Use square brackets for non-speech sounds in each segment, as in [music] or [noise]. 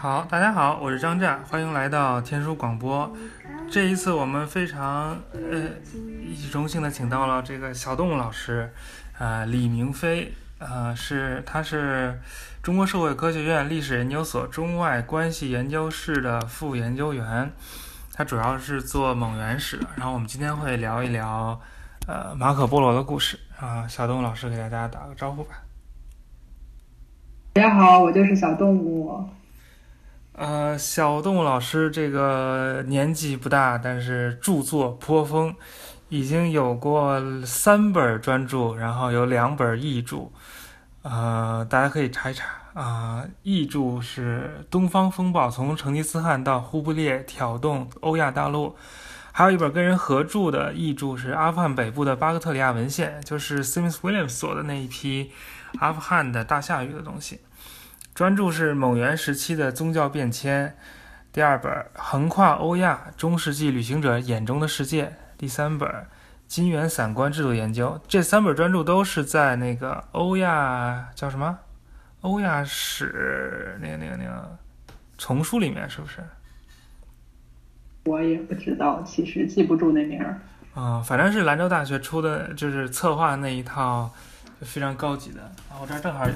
好，大家好，我是张湛，欢迎来到天书广播。这一次我们非常呃荣幸的请到了这个小动物老师，呃李明飞，呃是他是中国社会科学院历史研究所中外关系研究室的副研究员，他主要是做蒙元史的。然后我们今天会聊一聊呃马可波罗的故事啊，小动物老师给大家打个招呼吧。大家好，我就是小动物。呃，小动物老师这个年纪不大，但是著作颇丰，已经有过三本专著，然后有两本译著。呃，大家可以查一查啊。译著是《东方风暴：从成吉思汗到忽必烈挑动欧亚大陆》，还有一本跟人合著的译著是《阿富汗北部的巴克特里亚文献》，就是 Smith Williams 所的那一批阿富汗的大夏语的东西。专注是蒙元时期的宗教变迁，第二本横跨欧亚中世纪旅行者眼中的世界，第三本金元散关制度研究。这三本专著都是在那个欧亚叫什么？欧亚史那个那个那个丛书里面是不是？我也不知道，其实记不住那名儿。啊，反正是兰州大学出的，就是策划那一套，非常高级的。啊，我这儿正好有。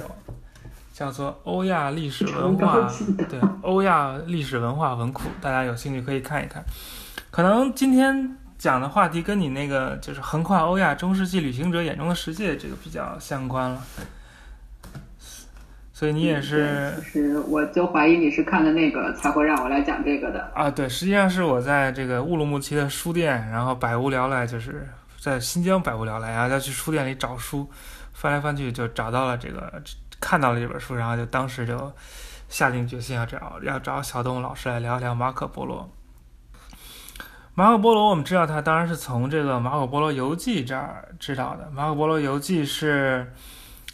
叫做欧亚历史文化，[laughs] 对，欧亚历史文化文库，大家有兴趣可以看一看。可能今天讲的话题跟你那个就是横跨欧亚中世纪旅行者眼中的世界这个比较相关了，所以你也是。是，我就怀疑你是看了那个才会让我来讲这个的。啊，对，实际上是我在这个乌鲁木齐的书店，然后百无聊赖，就是在新疆百无聊赖，然后再去书店里找书，翻来翻去就找到了这个。看到了这本书，然后就当时就下定决心要找要找小动物老师来聊一聊马可波罗。马可波罗，我们知道他当然是从这个《马可波罗游记》这儿知道的。《马可波罗游记》是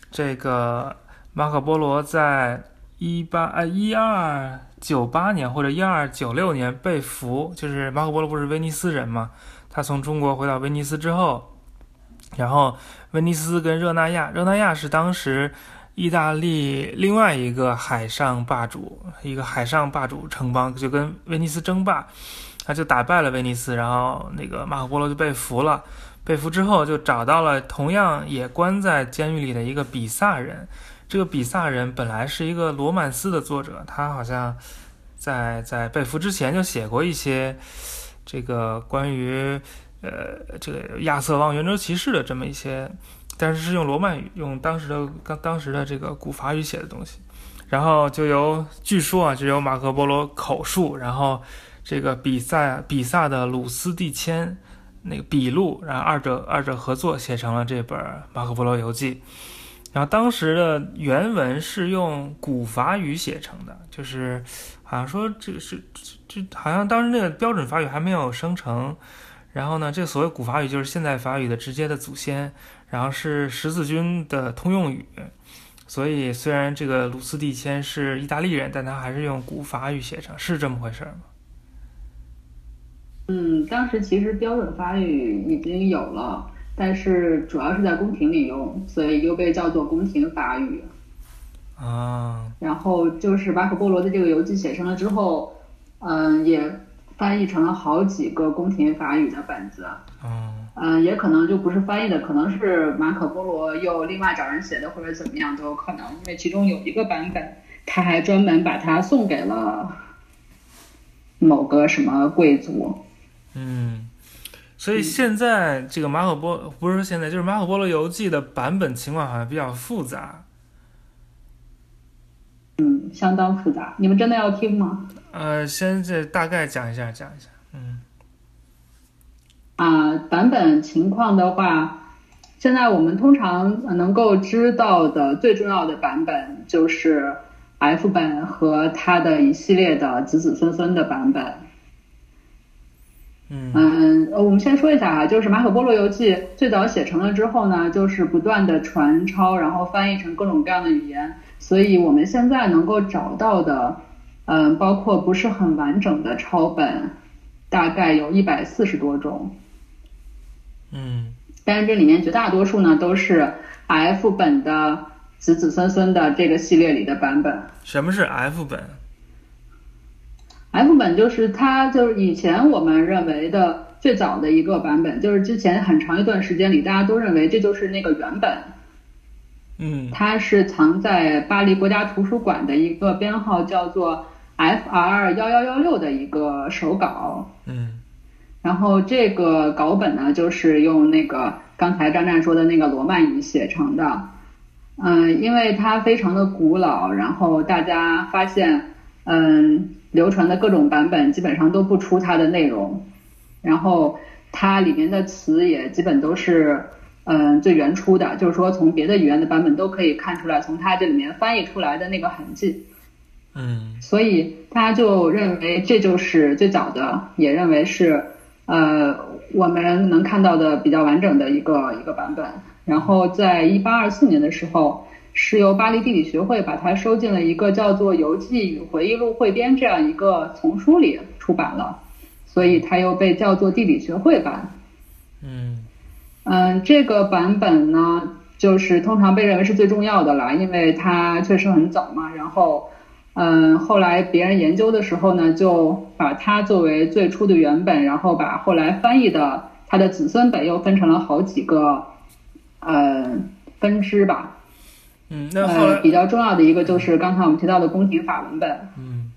这个马可波罗在一八呃一二九八年或者一二九六年被俘，就是马可波罗不是威尼斯人嘛？他从中国回到威尼斯之后，然后威尼斯跟热那亚，热那亚是当时。意大利另外一个海上霸主，一个海上霸主城邦就跟威尼斯争霸，他就打败了威尼斯，然后那个马可波罗就被俘了。被俘之后，就找到了同样也关在监狱里的一个比萨人。这个比萨人本来是一个罗曼斯的作者，他好像在在被俘之前就写过一些这个关于呃这个亚瑟王圆周骑士的这么一些。但是是用罗曼语，用当时的当当时的这个古法语写的东西，然后就由据说啊，就由马可波罗口述，然后这个比萨比萨的鲁斯蒂谦那个笔录，然后二者二者合作写成了这本《马可波罗游记》。然后当时的原文是用古法语写成的，就是好像说这个是这好像当时那个标准法语还没有生成。然后呢，这所谓古法语就是现代法语的直接的祖先。然后是十字军的通用语，所以虽然这个鲁斯蒂谦是意大利人，但他还是用古法语写成，是这么回事吗？嗯，当时其实标准法语已经有了，但是主要是在宫廷里用，所以又被叫做宫廷法语。啊。然后就是马可波罗的这个游记写成了之后，嗯，也翻译成了好几个宫廷法语的本子。嗯。嗯，也可能就不是翻译的，可能是马可波罗又另外找人写的，或者怎么样都有可能。因为其中有一个版本，他还专门把它送给了某个什么贵族。嗯，所以现在这个马可波不是说现在，就是马可波罗游记的版本情况好像比较复杂。嗯，相当复杂。你们真的要听吗？呃，先这大概讲一下，讲一下。嗯。啊，版本情况的话，现在我们通常能够知道的最重要的版本就是 F 本和它的一系列的子子孙孙的版本。嗯，我们先说一下啊，就是《马可波罗游记》最早写成了之后呢，就是不断的传抄，然后翻译成各种各样的语言，所以我们现在能够找到的，嗯，包括不是很完整的抄本，大概有一百四十多种。嗯，但是这里面绝大多数呢都是 F 本的子子孙孙的这个系列里的版本。什么是 F 本 F 本就是它就是以前我们认为的最早的一个版本，就是之前很长一段时间里大家都认为这就是那个原本。嗯它是藏在巴黎国家图书馆的一个编号叫做 FR 幺幺幺六的一个手稿。嗯然后这个稿本呢，就是用那个刚才张战说的那个罗曼语写成的。嗯，因为它非常的古老，然后大家发现，嗯，流传的各种版本基本上都不出它的内容，然后它里面的词也基本都是，嗯，最原初的，就是说从别的语言的版本都可以看出来，从它这里面翻译出来的那个痕迹。嗯所以大家就认为这就是最早的，也认为是呃我们能看到的比较完整的一个一个版本。然后在一八二四年的时候，是由巴黎地理学会把它收进了一个叫做《游记与回忆录汇编》这样一个丛书里出版了，所以它又被叫做地理学会版。嗯嗯，这个版本呢，就是通常被认为是最重要的了，因为它确实很早嘛。然后，嗯，后来别人研究的时候呢，就把它作为最初的原本，然后把后来翻译的它的子孙本又分成了好几个，呃，分支吧。嗯，那后呃，比较重要的一个就是刚才我们提到的宫廷法文本。嗯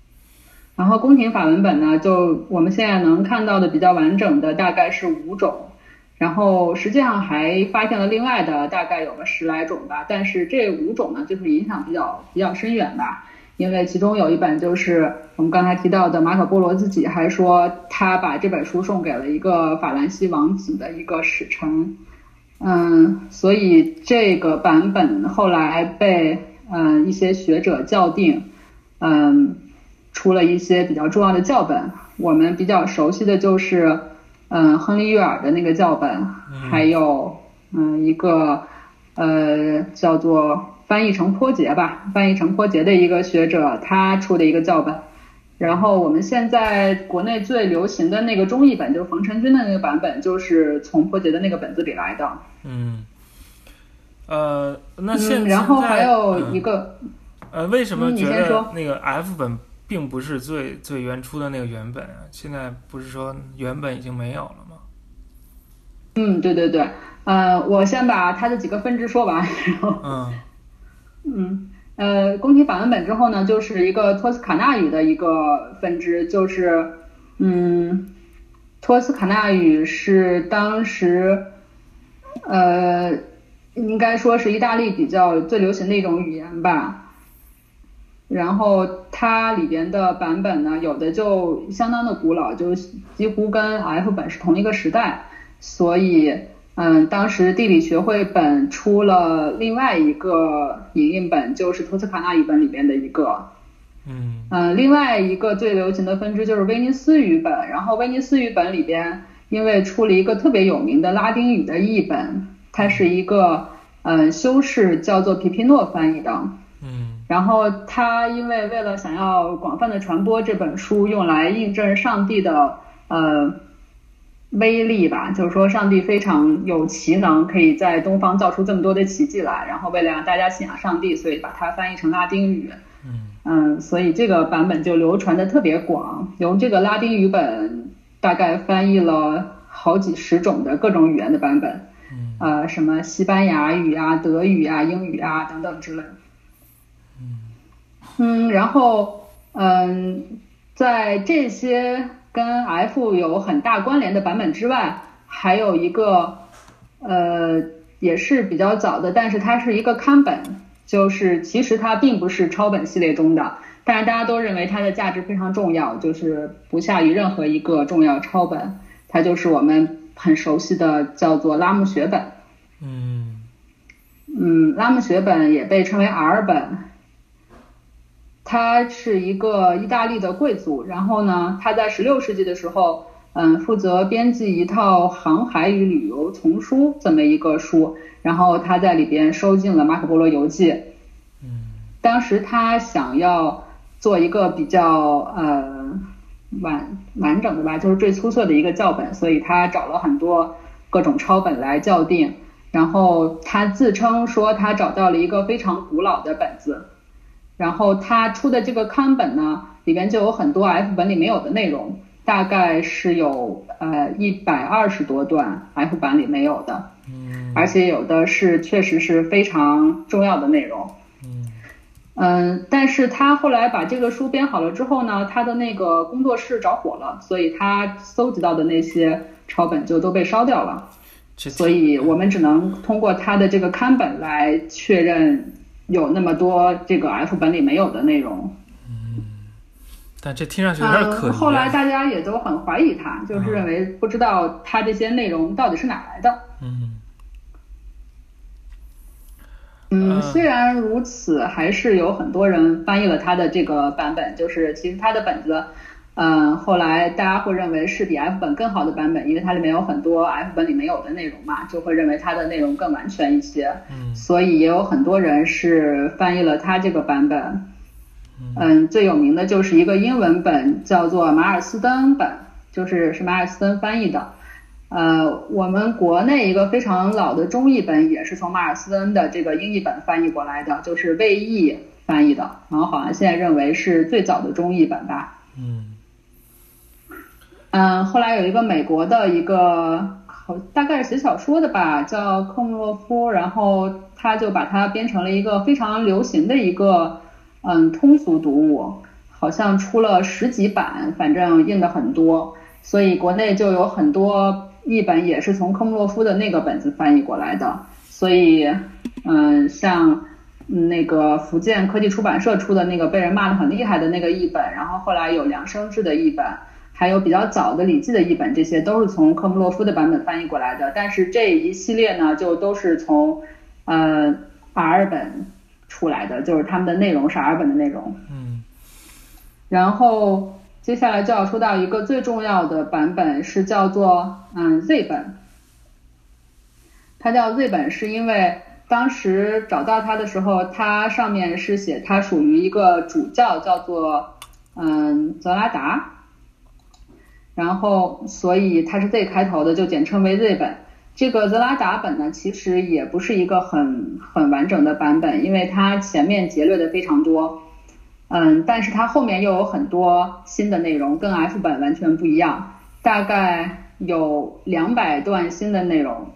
然后宫廷法文本呢，就我们现在能看到的比较完整的大概是五种，然后实际上还发现了另外的大概有个十来种吧，但是这五种呢，就是影响比较比较深远吧，因为其中有一本就是我们刚才提到的马可波罗自己还说他把这本书送给了一个法兰西王子的一个使臣，嗯，所以这个版本后来被嗯一些学者校订，嗯。出了一些比较重要的教本，我们比较熟悉的就是，嗯，亨利·悦尔的那个教本，还有嗯一个呃叫做翻译成坡杰吧，翻译成坡杰的一个学者他出的一个教本。然后我们现在国内最流行的那个中译本，就是冯承君的那个版本，就是从坡杰的那个本子里来的。嗯，呃，那现嗯，然后还有一嗯个，呃，为什么觉得先说那个 F 本并不是最最原初的那个原本啊？现在不是说原本已经没有了吗？嗯，对对对，呃，我先把它的几个分支说完，然后。嗯嗯，呃，宫廷法文本之后呢，就是一个托斯卡纳语的一个分支，就是，嗯，托斯卡纳语是当时，呃，应该说是意大利比较最流行的一种语言吧。然后它里边的版本呢，有的就相当的古老，就几乎跟 F 本是同一个时代，所以。嗯，当时地理学会本出了另外一个影印本，就是托斯卡纳语本里边的一个。嗯嗯，另外一个最流行的分支就是威尼斯语本，然后威尼斯语本里边因为出了一个特别有名的拉丁语的译本，它是一个嗯修士叫做皮皮诺翻译的。嗯然后他因为为了想要广泛的传播这本书，用来印证上帝的呃威力吧，就是说上帝非常有奇能，可以在东方造出这么多的奇迹来。然后为了让大家信仰上帝，所以把它翻译成拉丁语。嗯嗯，所以这个版本就流传的特别广，由这个拉丁语本大概翻译了好几十种的各种语言的版本，嗯呃，什么西班牙语啊、德语啊、英语啊等等之类。嗯，然后嗯，在这些跟 F 有很大关联的版本之外，还有一个呃也是比较早的，但是它是一个刊本，就是其实它并不是抄本系列中的，但是大家都认为它的价值非常重要，就是不下于任何一个重要抄本，它就是我们很熟悉的叫做拉姆学本。嗯嗯，拉姆学本也被称为 R 本，他是一个意大利的贵族，然后呢，他在16世纪的时候，嗯，负责编辑一套航海与旅游丛书这么一个书，然后他在里边收进了《马可波罗游记》。嗯当时他想要做一个比较呃完完整的吧，就是最出色的一个校本，所以他找了很多各种抄本来校订。然后他自称说他找到了一个非常古老的本子，然后他出的这个刊本呢，里边就有很多 F 本里没有的内容，大概是有呃一百二十多段 F 版里没有的，嗯而且有的是确实是非常重要的内容。嗯嗯，但是他后来把这个书编好了之后呢，他的那个工作室着火了，所以他搜集到的那些抄本就都被烧掉了。所以我们只能通过他的这个刊本来确认有那么多这个 F 本里没有的内容。但这听上去有点可疑。后来大家也都很怀疑他，就是认为不知道他这些内容到底是哪来的。嗯虽然如此，还是有很多人翻译了他的这个版本，就是其实他的本子，嗯，后来大家会认为是比 F 本更好的版本，因为它里面有很多 F 本里没有的内容嘛，就会认为它的内容更完全一些。嗯所以也有很多人是翻译了它这个版本。嗯，最有名的就是一个英文本，叫做马尔斯登本，就是是马尔斯登翻译的。呃，我们国内一个非常老的中译本也是从马尔斯登的这个英译本翻译过来的，就是魏译翻译的，然后好像现在认为是最早的中译本吧。嗯嗯，后来有一个美国的一个好大概是写小说的吧，叫科姆洛夫，然后他就把它编成了一个非常流行的一个嗯通俗读物，好像出了十几版，反正印的很多，所以国内就有很多译本也是从科姆洛夫的那个本子翻译过来的，所以嗯像。那个福建科技出版社出的那个被人骂得很厉害的那个译本，然后后来有梁生志的译本，还有比较早的《礼记》的译本，这些都是从科莫洛夫的版本翻译过来的。但是这一系列呢，就都是从呃尔本出来的，就是他们的内容是尔本的内容。嗯然后接下来就要说到一个最重要的版本，是叫做嗯 Z 本。它叫 Z 本是因为当时找到它的时候，它上面是写它属于一个主教，叫做嗯泽拉达。然后，所以它是 Z 开头的，就简称为 Z 本。这个泽拉达本呢，其实也不是一个很很完整的版本，因为它前面节略的非常多，嗯，但是它后面又有很多新的内容，跟 F 本完全不一样，大概有两百段新的内容，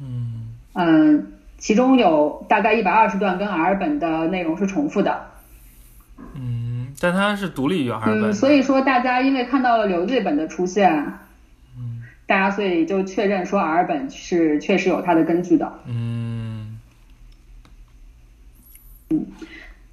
嗯嗯，其中有大概一百二十段跟 R 本的内容是重复的，嗯，但它是独立于本，嗯，所以说大家因为看到了刘罪本的出现，嗯大家所以就确认说 R 本是确实有它的根据的。嗯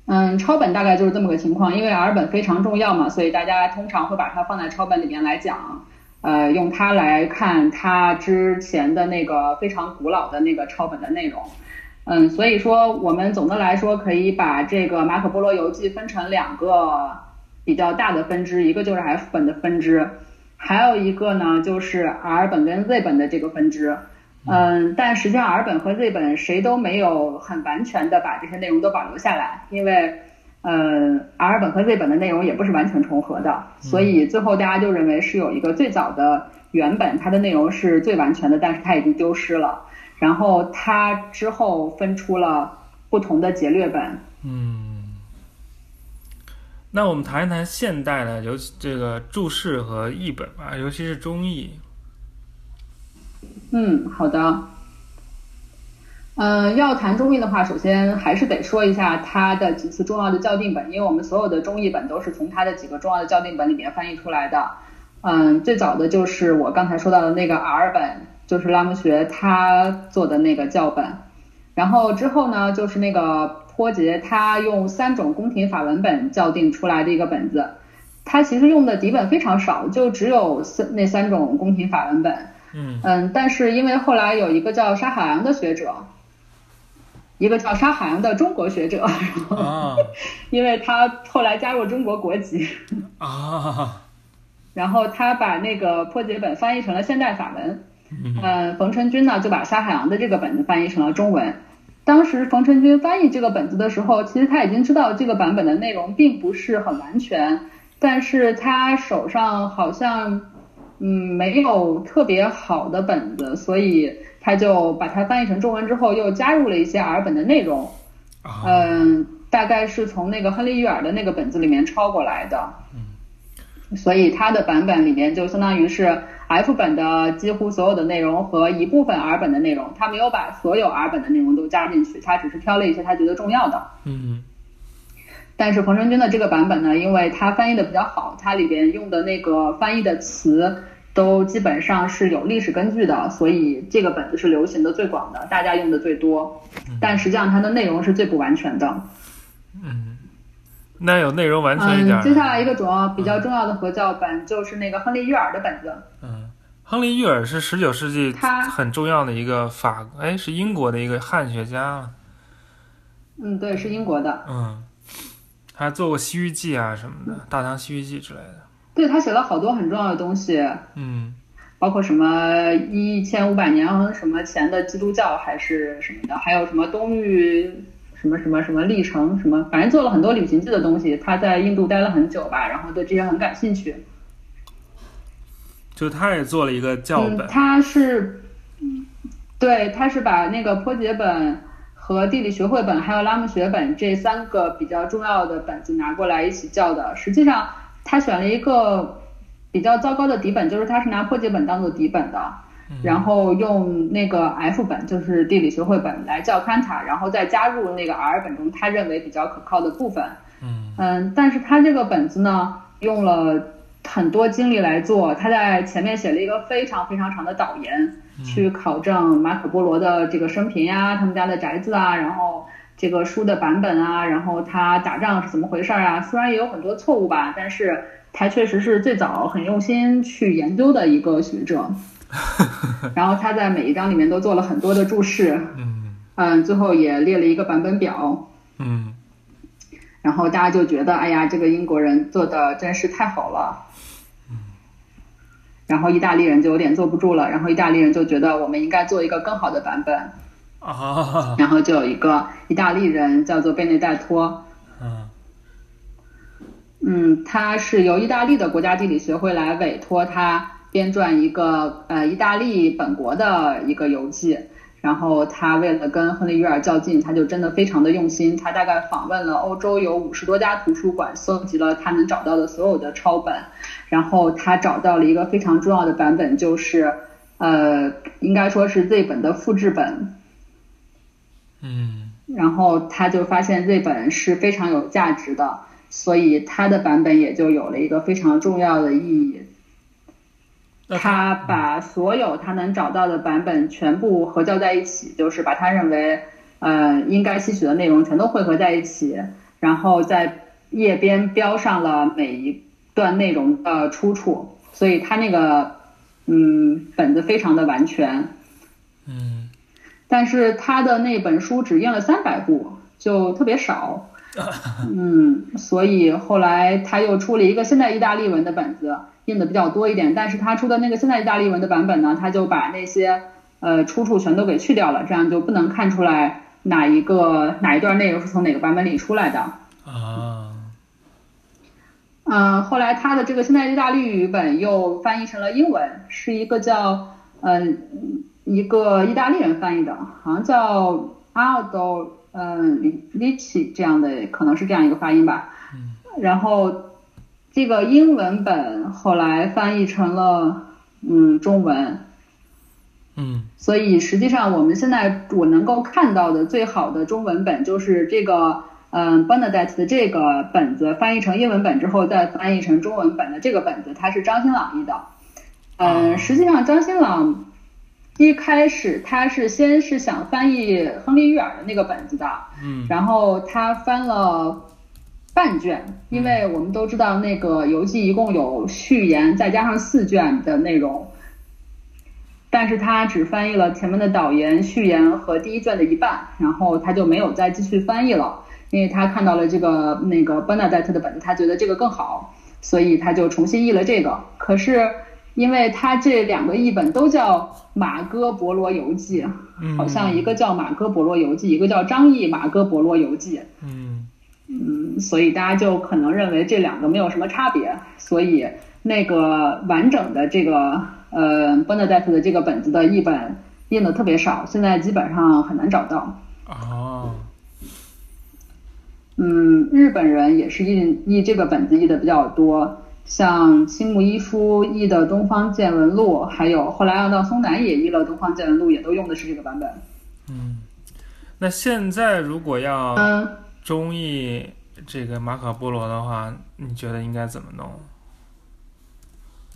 嗯，抄本大概就是这么个情况，因为 R 本非常重要嘛，所以大家通常会把它放在抄本里面来讲，呃，用它来看它之前的那个非常古老的那个抄本的内容。嗯，所以说我们总的来说可以把这个马可波罗游记分成两个比较大的分支，一个就是 F 本的分支，还有一个呢就是 R 本跟 Z 本的这个分支。嗯，但实际上 R 本和 Z 本谁都没有很完全的把这些内容都保留下来，因为，呃，R 本和 Z 本的内容也不是完全重合的，所以最后大家就认为是有一个最早的原本，它的内容是最完全的，但是它已经丢失了，然后他之后分出了不同的节略本。嗯。那我们谈一谈现代的，尤其这个注释和译本吧，尤其是中译。嗯，好的。嗯，要谈中译的话，首先还是得说一下它的几次重要的校订本，因为我们所有的中译本都是从它的几个重要的校订本里面翻译出来的。嗯，最早的就是我刚才说到的那个 R 本，就是拉姆学他做的那个教本。然后之后呢，就是那个波杰他用三种宫廷法文本校订出来的一个本子。他其实用的底本非常少，就只有三那三种宫廷法文本。嗯嗯，但是因为后来有一个叫沙海洋的学者，一个叫沙海洋的中国学者，啊 [laughs] 因为他后来加入中国国籍，啊，[laughs] 然后他把那个破解本翻译成了现代法文。嗯嗯，冯晨君呢就把沙海洋的这个本子翻译成了中文。当时冯晨君翻译这个本子的时候，其实他已经知道这个版本的内容并不是很完全，但是他手上好像嗯没有特别好的本子，所以他就把它翻译成中文之后，又加入了一些 R 本的内容。啊，嗯，大概是从那个亨利·玉尔的那个本子里面抄过来的。嗯，所以他的版本里面就相当于是 F 本的几乎所有的内容和一部分 R 本的内容，他没有把所有 R 本的内容都加进去，他只是挑了一些他觉得重要的。嗯。但是冯承军的这个版本呢，因为他翻译的比较好，它里边用的那个翻译的词都基本上是有历史根据的，所以这个本子是流行的最广的，大家用的最多。但实际上它的内容是最不完全的。嗯，那有内容完全一点。嗯，接下来一个主要比较重要的合教本就是那个亨利·约尔的本子。嗯，亨利·约尔是十九世纪很重要的一个法，哎，是英国的一个汉学家。嗯，对，是英国的。嗯。还做过《西域记》啊什么的，《大唐西域记》之类的。对他写了好多很重要的东西，嗯，包括什么一千五百年什么前的基督教还是什么的，还有什么东域什么什么什么历程什么，反正做了很多旅行记的东西。他在印度待了很久吧，然后对这些很感兴趣。就他也做了一个教本，他是，对，他是把那个破解本。和地理学会本还有拉姆学本这三个比较重要的本子拿过来一起教的。实际上，他选了一个比较糟糕的底本，就是他是拿破解本当做底本的，然后用那个 F 本，就是地理学会本来教勘察，然后再加入那个 R 本中他认为比较可靠的部分。嗯嗯，但是他这个本子呢，用了很多精力来做，他在前面写了一个非常非常长的导言。去考证马可波罗的这个生平呀，他们家的宅子啊，然后这个书的版本啊，然后他打仗是怎么回事啊？虽然也有很多错误吧，但是他确实是最早很用心去研究的一个学者。[laughs] 然后他在每一章里面都做了很多的注释，嗯。嗯，最后也列了一个版本表，嗯，然后大家就觉得，哎呀，这个英国人做的真是太好了。然后意大利人就有点坐不住了，然后意大利人就觉得我们应该做一个更好的版本。啊，然后就有一个意大利人叫做贝内代托，嗯，嗯，他是由意大利的国家地理学会来委托他编撰一个呃意大利本国的一个游记。然后他为了跟亨利·约尔较劲，他就真的非常的用心。他大概访问了欧洲有五十多家图书馆，搜集了他能找到的所有的抄本。然后他找到了一个非常重要的版本，就是呃，应该说是 Z 本的复制本。嗯。然后他就发现 Z 本是非常有价值的，所以他的版本也就有了一个非常重要的意义。他把所有他能找到的版本全部合校在一起，就是把他认为呃应该吸取的内容全都汇合在一起，然后在页边标上了每一段内容的出处，所以他那个嗯本子非常的完全。嗯。但是他的那本书只印了三百部，就特别少。[laughs] 嗯，所以后来他又出了一个现代意大利文的本子。印的比较多一点，但是他出的那个现在意大利文的版本呢，他就把那些呃出处全都给去掉了，这样就不能看出来哪一个哪一段内容是从哪个版本里出来的。啊。嗯，后来他的这个现代意大利语本又翻译成了英文，是一个叫嗯一个意大利人翻译的，好像叫阿奥多嗯里里奇这样的，可能是这样一个发音吧。嗯。然后。这个英文本后来翻译成了嗯中文，嗯，所以实际上我们现在我能够看到的最好的中文本就是这个嗯 Bernadette 的这个本子翻译成英文本之后再翻译成中文本的这个本子，它是张新朗译的。嗯，实际上张新朗一开始他是先是想翻译亨利·约尔的那个本子的，嗯，然后他翻了。半卷，因为我们都知道那个游记一共有序言，再加上四卷的内容，但是他只翻译了前面的导言、序言和第一卷的一半，然后他就没有再继续翻译了，因为他看到了这个那个 Bernadette 的本子，他觉得这个更好，所以他就重新译了这个。可是因为他这两个译本都叫《马哥伯罗游记》，好像一个叫《马哥伯罗游记》，一个叫张译《马哥伯罗游记》。嗯。嗯，所以大家就可能认为这两个没有什么差别，所以那个完整的这个呃 Bernadette 的这个本子的译本印的特别少，现在基本上很难找到。哦。嗯，日本人也是印译这个本子译的比较多，像青木一夫译的《东方见闻录》，还有后来岸到松南也译了《东方见闻录》，也都用的是这个版本。嗯，那现在如果要嗯。中译这个马可波罗的话，你觉得应该怎么弄？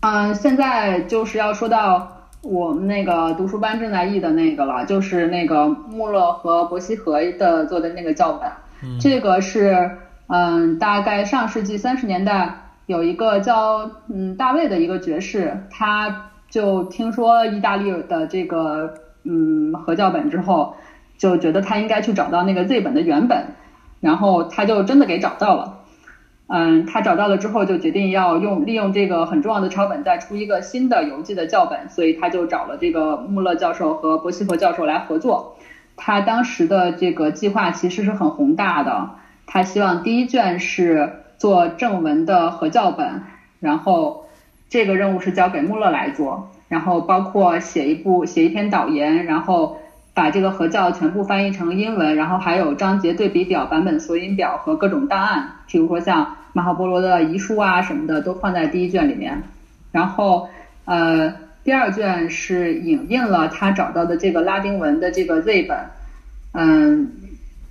嗯，现在就是要说到我们那个读书班正在译的那个了，就是那个穆勒和伯希和的做的那个教本。嗯，这个是嗯，大概上世纪三十年代有一个叫嗯大卫的一个爵士，他就听说意大利的这个嗯合教本之后，就觉得他应该去找到那个 Z 本的原本。然后他就真的给找到了，嗯，他找到了之后就决定要用利用这个很重要的抄本再出一个新的游记的教本，所以他就找了这个穆勒教授和伯希和教授来合作。他当时的这个计划其实是很宏大的，他希望第一卷是做正文的合教本，然后这个任务是交给穆勒来做，然后包括写一部写一篇导言，然后。把这个合教全部翻译成英文，然后还有章节对比表、版本索引表和各种档案，比如说像马可波罗的遗书啊什么的，都放在第一卷里面。然后，呃，第二卷是影印了他找到的这个拉丁文的这个 Z 本，嗯，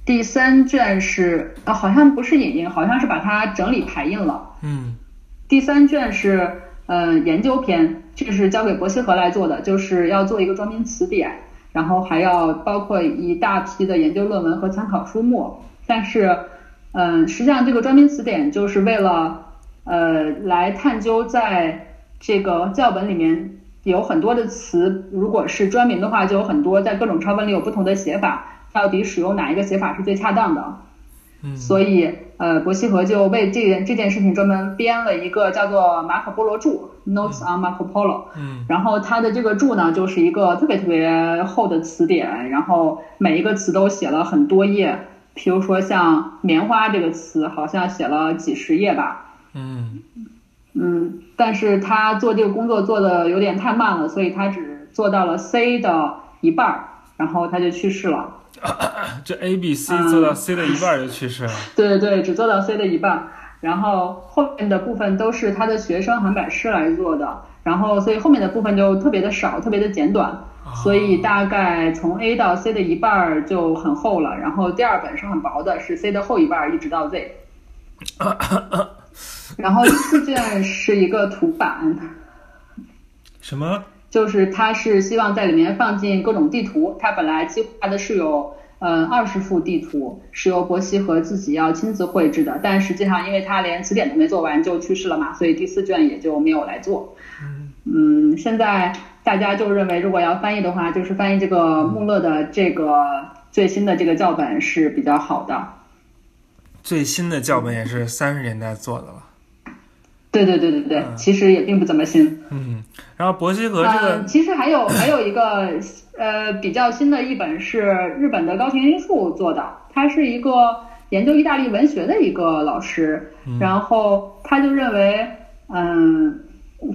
第三卷是啊，好像不是影印，好像是把它整理排印了。嗯，第三卷是呃研究篇，这是交给伯希和来做的，就是要做一个专门词典。然后还要包括一大批的研究论文和参考书目，但是，嗯，实际上这个专门词典就是为了，呃，来探究在这个教本里面有很多的词，如果是专名的话，就有很多在各种抄本里有不同的写法，到底使用哪一个写法是最恰当的？嗯，所以。呃，伯希和就为这件这件事情专门编了一个叫做《马可波罗注》（Notes on Marco Polo）。嗯，然后他的这个注呢，就是一个特别特别厚的词典，然后每一个词都写了很多页。比如说像“棉花”这个词，好像写了几十页吧。嗯嗯，但是他做这个工作做的有点太慢了，所以他只做到了 C 的一半儿，然后他就去世了。这 A B C 做到 C 的一半就去世了。对对对，只做到 C 的一半，然后后面的部分都是他的学生韩版师来做的，然后所以后面的部分就特别的少，特别的简短，所以大概从 A 到 C 的一半就很厚了，然后第二本是很薄的，是 C 的后一半一直到 Z。[laughs] 然后第四卷是一个图版。什么？就是他是希望在里面放进各种地图，他本来计划的是有呃二十幅地图，是由伯希和自己要亲自绘制的，但实际上因为他连词典都没做完就去世了嘛，所以第四卷也就没有来做。嗯，现在大家就认为如果要翻译的话，就是翻译这个穆勒的这个最新的这个教本是比较好的。最新的教本也是三十年代做的了。对对对对对，其实也并不怎么新。嗯，然后伯希和这个，其实还有 [laughs] 还有一个呃比较新的一本是日本的高田英树做的，他是一个研究意大利文学的一个老师，然后他就认为，嗯，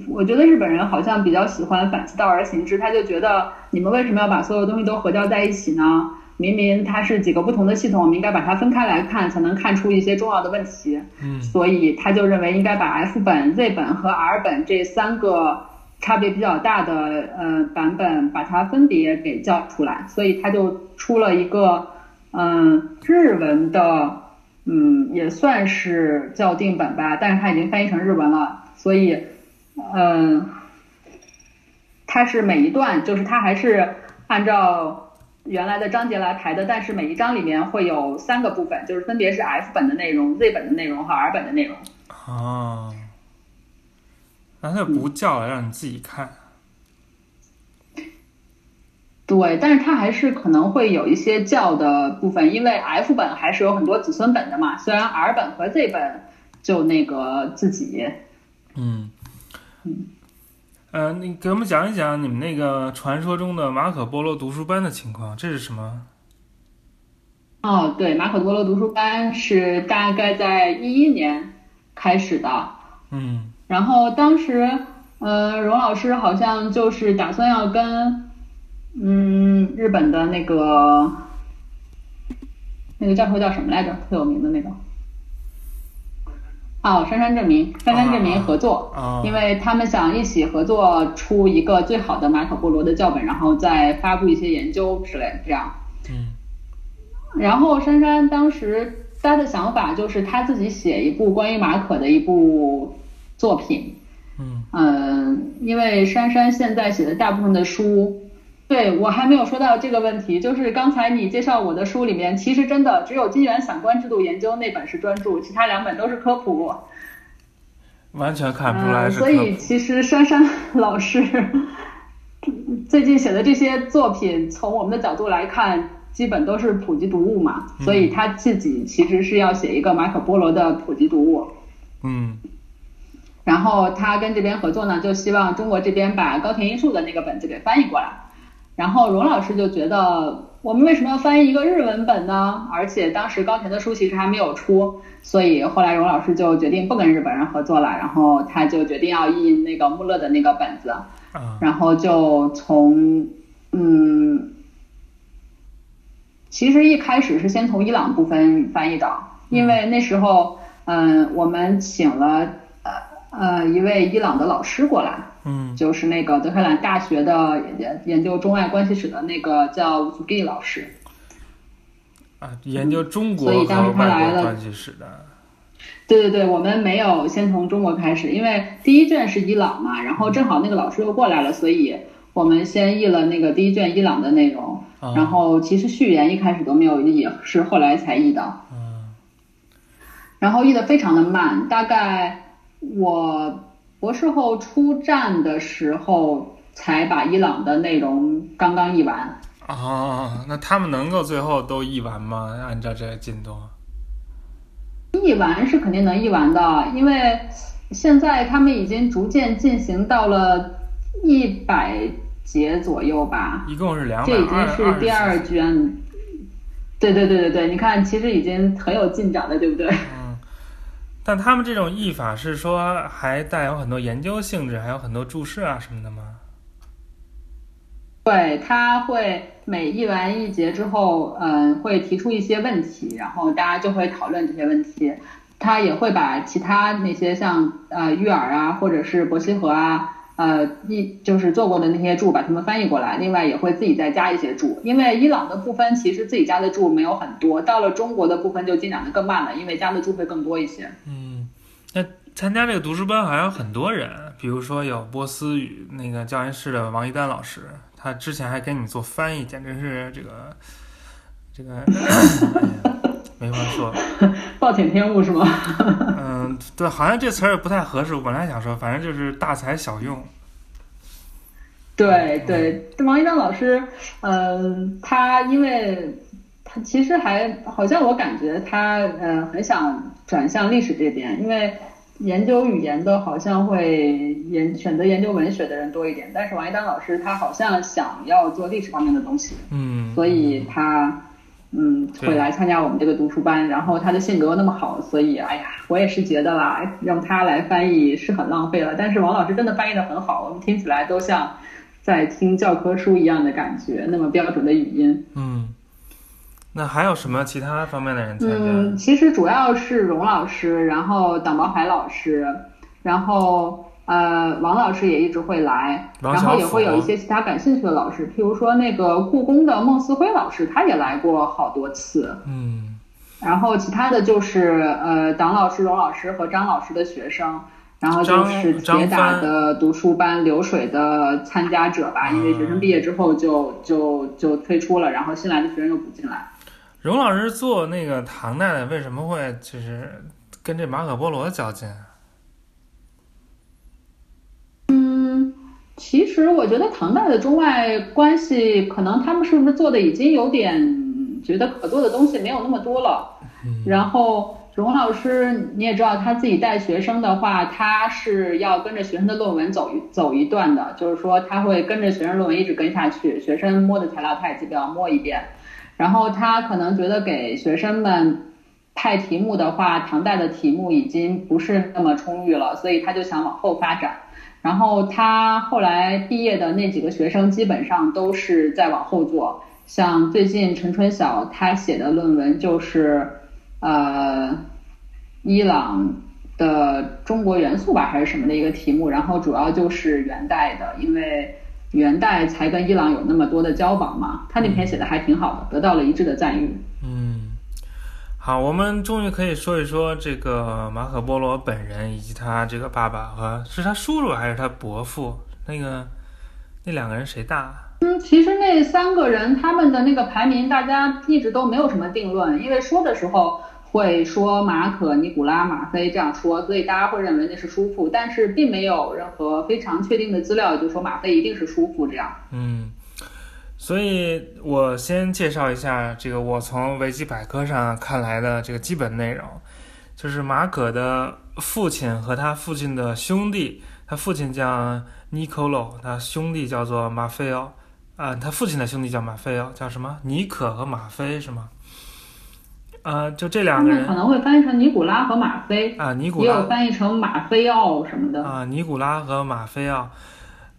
我觉得日本人好像比较喜欢反其道而行之，他就觉得你们为什么要把所有东西都合教在一起呢？明明它是几个不同的系统，我们应该把它分开来看，才能看出一些重要的问题。嗯，所以他就认为应该把 F 本、Z 本和 R 本这三个差别比较大的呃版本，把它分别给叫出来。所以他就出了一个嗯日文的嗯也算是校订本吧，但是它已经翻译成日文了。所以嗯，它是每一段就是它还是按照。原来的章节来排的，但是每一章里面会有三个部分，就是分别是 F 本的内容、Z 本的内容和 R 本的内容。哦，那他就不叫了，让你自己看。对，但是它还是可能会有一些教的部分，因为 F 本还是有很多子孙本的嘛。虽然 R 本和 Z 本就那个自己。嗯。嗯。呃，你给我们讲一讲你们那个传说中的马可波罗读书班的情况，这是什么？哦，对，马可波罗读书班是大概在一一年开始的。嗯。然后当时，呃，荣老师好像就是打算要跟，嗯，日本的那个，那个教授叫什么来着？特有名的那个。哦，杉杉证明，杉杉证明合作，啊，因为他们想一起合作出一个最好的马可波罗的教本，然后再发布一些研究之类这样。嗯。然后珊珊当时他的想法就是他自己写一部关于马可的一部作品，嗯。嗯，因为珊珊现在写的大部分的书，对我还没有说到这个问题，就是刚才你介绍我的书里面，其实真的只有金元散官制度研究那本是专著，其他两本都是科普。完全看不出来。所以其实珊珊 [laughs] 老师最近写的这些作品，从我们的角度来看，基本都是普及读物嘛，嗯所以他自己其实是要写一个马可波罗的普及读物。嗯然后他跟这边合作呢，就希望中国这边把高田一树的那个本子给翻译过来。然后荣老师就觉得，我们为什么要翻译一个日文本呢？而且当时高田的书其实还没有出，所以后来荣老师就决定不跟日本人合作了，然后他就决定要印那个穆勒的那个本子，啊然后就从嗯，其实一开始是先从伊朗部分翻译的，因为那时候嗯，我们请了呃呃一位伊朗的老师过来，嗯就是那个德黑兰大学的研研究中外关系史的那个叫乌苏基老师。啊，研究中国所以当和时他来了外国关系史的。对对对，我们没有先从中国开始，因为第一卷是伊朗嘛，然后正好那个老师又过来了，所以我们先译了那个第一卷伊朗的内容，啊然后其实序言一开始都没有译，是后来才译的，嗯然后译的非常的慢，大概我博士后出战的时候才把伊朗的内容刚刚译完。啊，那他们能够最后都译完吗？按照这个进度？译完是肯定能译完的，因为现在他们已经逐渐进行到了一百节左右吧，一共是两百这已经是第二二。卷。对对对对对，你看，其实已经很有进展了，对不对？[laughs] 但他们这种译法是说还带有很多研究性质，还有很多注释啊什么的吗？对，他会每译完一节之后，嗯，会提出一些问题，然后大家就会讨论这些问题。他也会把其他那些像呃玉尔啊，或者是伯希和啊，呃一就是做过的那些注，把它们翻译过来。另外也会自己再加一些注，因为伊朗的部分其实自己加的注没有很多，到了中国的部分就进展的更慢了，因为加的注会更多一些。嗯，那参加这个读书班还有很多人，比如说有波斯语那个教研室的王一丹老师，他之前还给你做翻译，简直是这个这个，没法说。[laughs] 暴殄天物是吗？[laughs] 嗯，对，好像这词儿也不太合适。我本来想说，反正就是大材小用。对对，王一章老师，嗯、他因为他其实还好像我感觉他呃很想转向历史这边，因为研究语言的好像会研选择研究文学的人多一点，但是王一丹老师他好像想要做历史方面的东西，嗯，所以他嗯会来参加我们这个读书班，然后他的性格又那么好，所以哎呀，我也是觉得啦，让他来翻译是很浪费了。但是王老师真的翻译的很好，我们听起来都像在听教科书一样的感觉，那么标准的语音。嗯，那还有什么其他方面的人参加？嗯，其实主要是荣老师，然后党宝海老师，然后呃王老师也一直会来，然后也会有一些其他感兴趣的老师，譬如说那个故宫的孟思辉老师，他也来过好多次。嗯然后其他的就是呃党老师、荣老师和张老师的学生，然后就是张铁打的读书班流水的参加者吧，因为学生毕业之后就就就退出了，然后新来的学生又补进来。荣老师做那个唐代的，为什么会就是跟这马可波罗较劲？嗯，其实我觉得唐代的中外关系，可能他们是不是做的已经有点觉得可做的东西没有那么多了。然后荣老师你也知道，他自己带学生的话，他是要跟着学生的论文走一走一段的，就是说他会跟着学生论文一直跟下去，学生摸的材料他也基本要摸一遍。然后他可能觉得给学生们派题目的话，唐代的题目已经不是那么充裕了，所以他就想往后发展。然后他后来毕业的那几个学生，基本上都是在往后做。像最近陈春晓他写的论文就是，呃，伊朗的中国元素吧，还是什么的一个题目，然后主要就是元代的，因为元代才跟伊朗有那么多的交往嘛。他那篇写的还挺好的，得到了一致的赞誉。嗯，好，我们终于可以说一说这个马可波罗本人以及他这个爸爸和是他叔叔还是他伯父？那个那两个人谁大？嗯，其实那三个人他们的那个排名，大家一直都没有什么定论，因为说的时候会说马可、尼古拉、马菲这样说，所以大家会认为那是叔父，但是并没有任何非常确定的资料，就说马菲一定是叔父这样。嗯，所以我先介绍一下这个我从维基百科上看来的这个基本内容，就是马可的父亲和他父亲的兄弟，他父亲叫尼科洛，他兄弟叫做马菲奥。啊，他父亲的兄弟叫马菲奥，叫什么？尼可和马菲是吗？呃，就这两个人可能会翻译成尼古拉和马菲啊，尼古拉也有翻译成马菲奥什么的啊，尼古拉和马菲奥。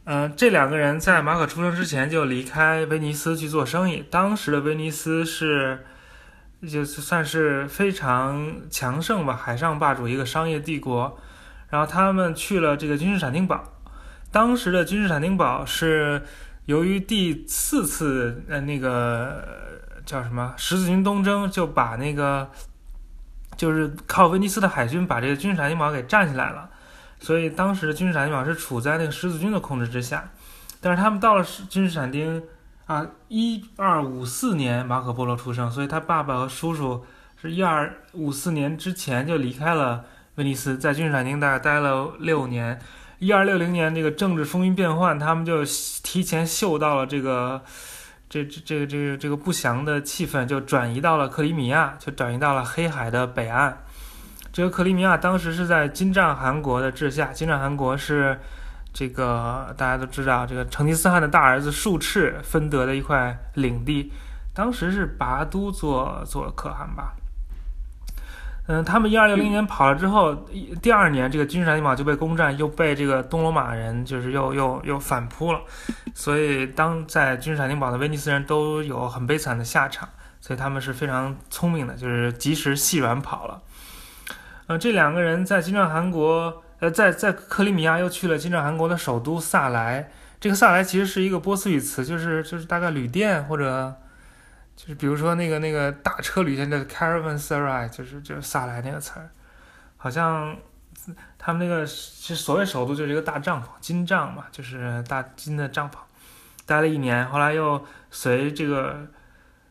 嗯，这两个人在马可出生之前就离开威尼斯去做生意。当时的威尼斯是，就算是非常强盛吧，海上霸主一个商业帝国。然后他们去了这个君士坦丁堡，当时的君士坦丁堡是。由于第四次呃那个叫什么十字军东征，就把那个就是靠威尼斯的海军把这个君士坦丁堡给占下来了，所以当时君士坦丁堡是处在那个十字军的控制之下。但是他们到了君士坦丁啊，一二五四年马可波罗出生，所以他爸爸和叔叔是一二五四年之前就离开了威尼斯，在君士坦丁大概待了六年。一二六零年，这个政治风云变幻，他们就提前嗅到了这个，这这这个这个这个不祥的气氛，就转移到了克里米亚，就转移到了黑海的北岸。这个克里米亚当时是在金帐汗国的治下，金帐汗国是这个大家都知道，这个成吉思汗的大儿子术赤分得的一块领地，当时是拔都做做可汗吧。嗯，他们一二六零年跑了之后，第二年这个君士坦丁堡就被攻占，又被这个东罗马人就是又又又反扑了，所以当在君士坦丁堡的威尼斯人都有很悲惨的下场，所以他们是非常聪明的，就是及时细软跑了。呃，这两个人在金帐汗国，呃，在在克里米亚又去了金帐汗国的首都萨莱，这个萨莱其实是一个波斯语词，就是就是大概旅店或者。就是比如说那个那个大车旅行的 caravanserai，就是就是萨莱那个词儿，好像他们那个其实所谓首都就是一个大帐篷，金帐嘛，就是大金的帐篷，待了一年，后来又随这个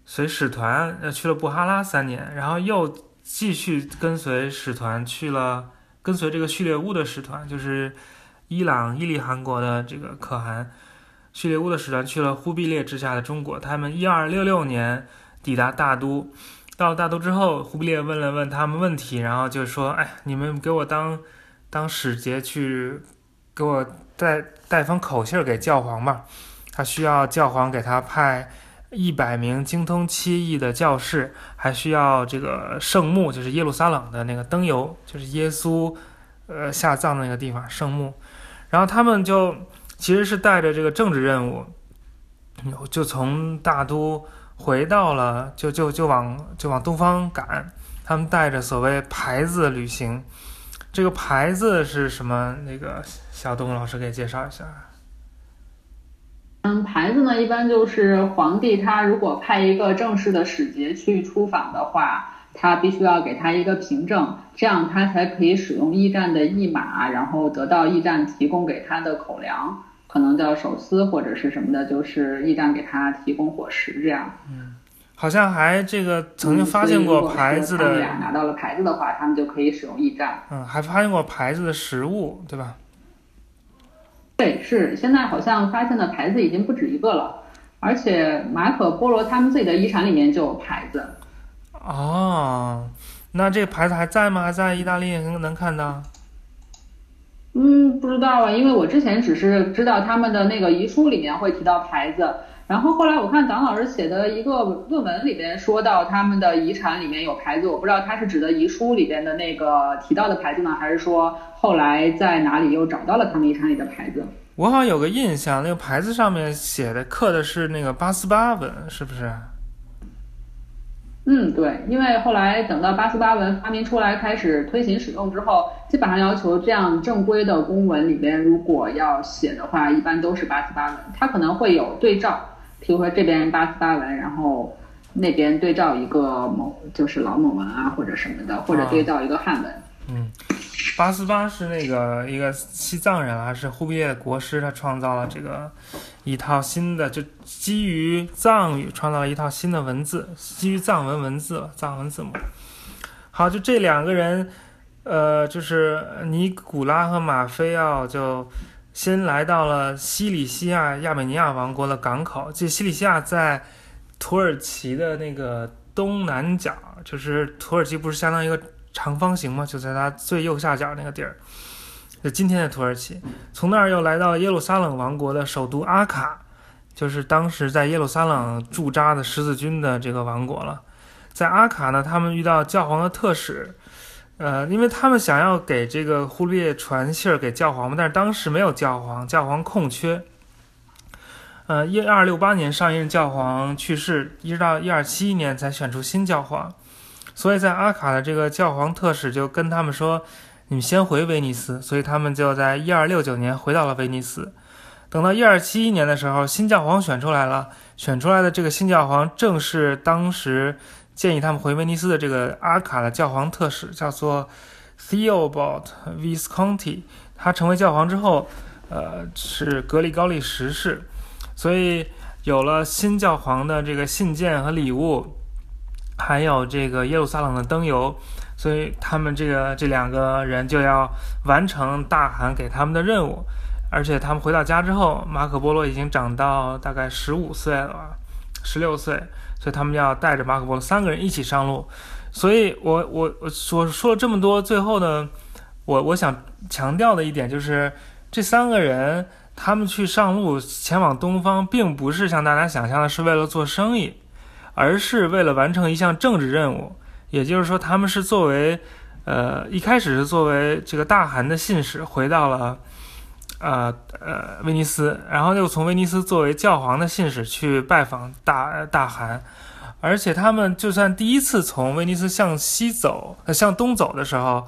随使团呃去了布哈拉三年，然后又继续跟随使团去了跟随这个序列乌的使团，就是伊朗伊利汗国的这个可汗。序列乌的使团去了忽必烈治下的中国，他们一二六六年抵达大都，到了大都之后，忽必烈问了问他们问题，然后就说：“哎，你们给我当当使节去，给我带带封口信给教皇吧。他需要教皇给他派一百名精通七艺的教士，还需要这个圣墓，就是耶路撒冷的那个灯油，就是耶稣呃下葬的那个地方圣墓。然后他们就。”其实是带着这个政治任务，就从大都回到了，就就就往就往东方赶。他们带着所谓牌子旅行，这个牌子是什么？那个小东老师给介绍一下。嗯，牌子呢，一般就是皇帝他如果派一个正式的使节去出访的话。他必须要给他一个凭证，这样他才可以使用驿站的驿马，然后得到驿站提供给他的口粮，可能叫手撕或者是什么的，就是驿站给他提供伙食这样。嗯，好像还这个曾经发现过牌子的。他们俩拿到了牌子的话，他们就可以使用驿站。嗯，还发现过牌子的食物，对吧？对，是现在好像发现的牌子已经不止一个了，而且马可波罗他们自己的遗产里面就有牌子。哦，那这个牌子还在吗？还在意大利能能看到？嗯，不知道啊，因为我之前只是知道他们的那个遗书里面会提到牌子，然后后来我看党老师写的一个论文里边说到他们的遗产里面有牌子，我不知道他是指的遗书里边的那个提到的牌子呢，还是说后来在哪里又找到了他们遗产里的牌子？我好像有个印象，那个牌子上面写的刻的是那个八思巴文，是不是？嗯，对，因为后来等到八四八文发明出来，开始推行使用之后，基本上要求这样正规的公文里边，如果要写的话，一般都是八四八文。它可能会有对照，譬如说这边八四八文，然后那边对照一个某就是老蒙文啊或者什么的，或者对照一个汉文。嗯，八思巴是那个一个西藏人啊，是忽必烈的国师，他创造了这个一套新的，就基于藏语创造了一套新的文字，基于藏文文字，藏文字母。好，就这两个人，呃，就是尼古拉和马菲奥，就先来到了西里西亚亚美尼亚王国的港口。这西里西亚在土耳其的那个东南角，就是土耳其不是相当于一个。长方形吗，就在它最右下角那个地儿，就今天的土耳其。从那儿又来到耶路撒冷王国的首都阿卡，就是当时在耶路撒冷驻扎的十字军的这个王国了。在阿卡呢，他们遇到教皇的特使，呃，因为他们想要给这个忽必烈传信儿给教皇嘛，但是当时没有教皇，教皇空缺。呃，一二六八年上一任教皇去世，一直到一二七一年才选出新教皇。所以在阿卡的这个教皇特使就跟他们说：“你们先回威尼斯。”所以他们就在一二六九年回到了威尼斯。等到一二七一年的时候，新教皇选出来了，选出来的这个新教皇正是当时建议他们回威尼斯的这个阿卡的教皇特使，叫做 Theobald Visconti。他成为教皇之后，呃，是格里高利十世，所以有了新教皇的这个信件和礼物。还有这个耶路撒冷的灯油，所以他们这个这两个人就要完成大汗给他们的任务，而且他们回到家之后，马可波罗已经长到大概十五岁了，十六岁，所以他们要带着马可波罗三个人一起上路。所以我我我说说了这么多，最后呢，我我想强调的一点就是，这三个人他们去上路前往东方，并不是像大家想象的是为了做生意。而是为了完成一项政治任务，也就是说，他们是作为，呃，一开始是作为这个大汗的信使回到了，呃呃威尼斯，然后又从威尼斯作为教皇的信使去拜访大大汗，而且他们就算第一次从威尼斯向西走，呃向东走的时候，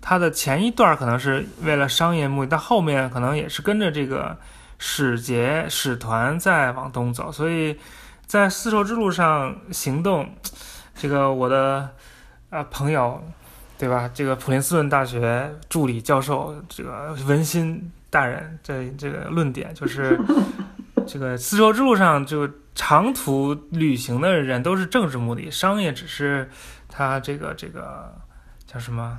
他的前一段可能是为了商业目的，但后面可能也是跟着这个使节使团在往东走，所以。在丝绸之路上行动，这个我的啊朋友，对吧？这个普林斯顿大学助理教授，这个文心大人，这这个论点就是，[laughs] 这个丝绸之路上就长途旅行的人都是政治目的，商业只是他这个这个叫什么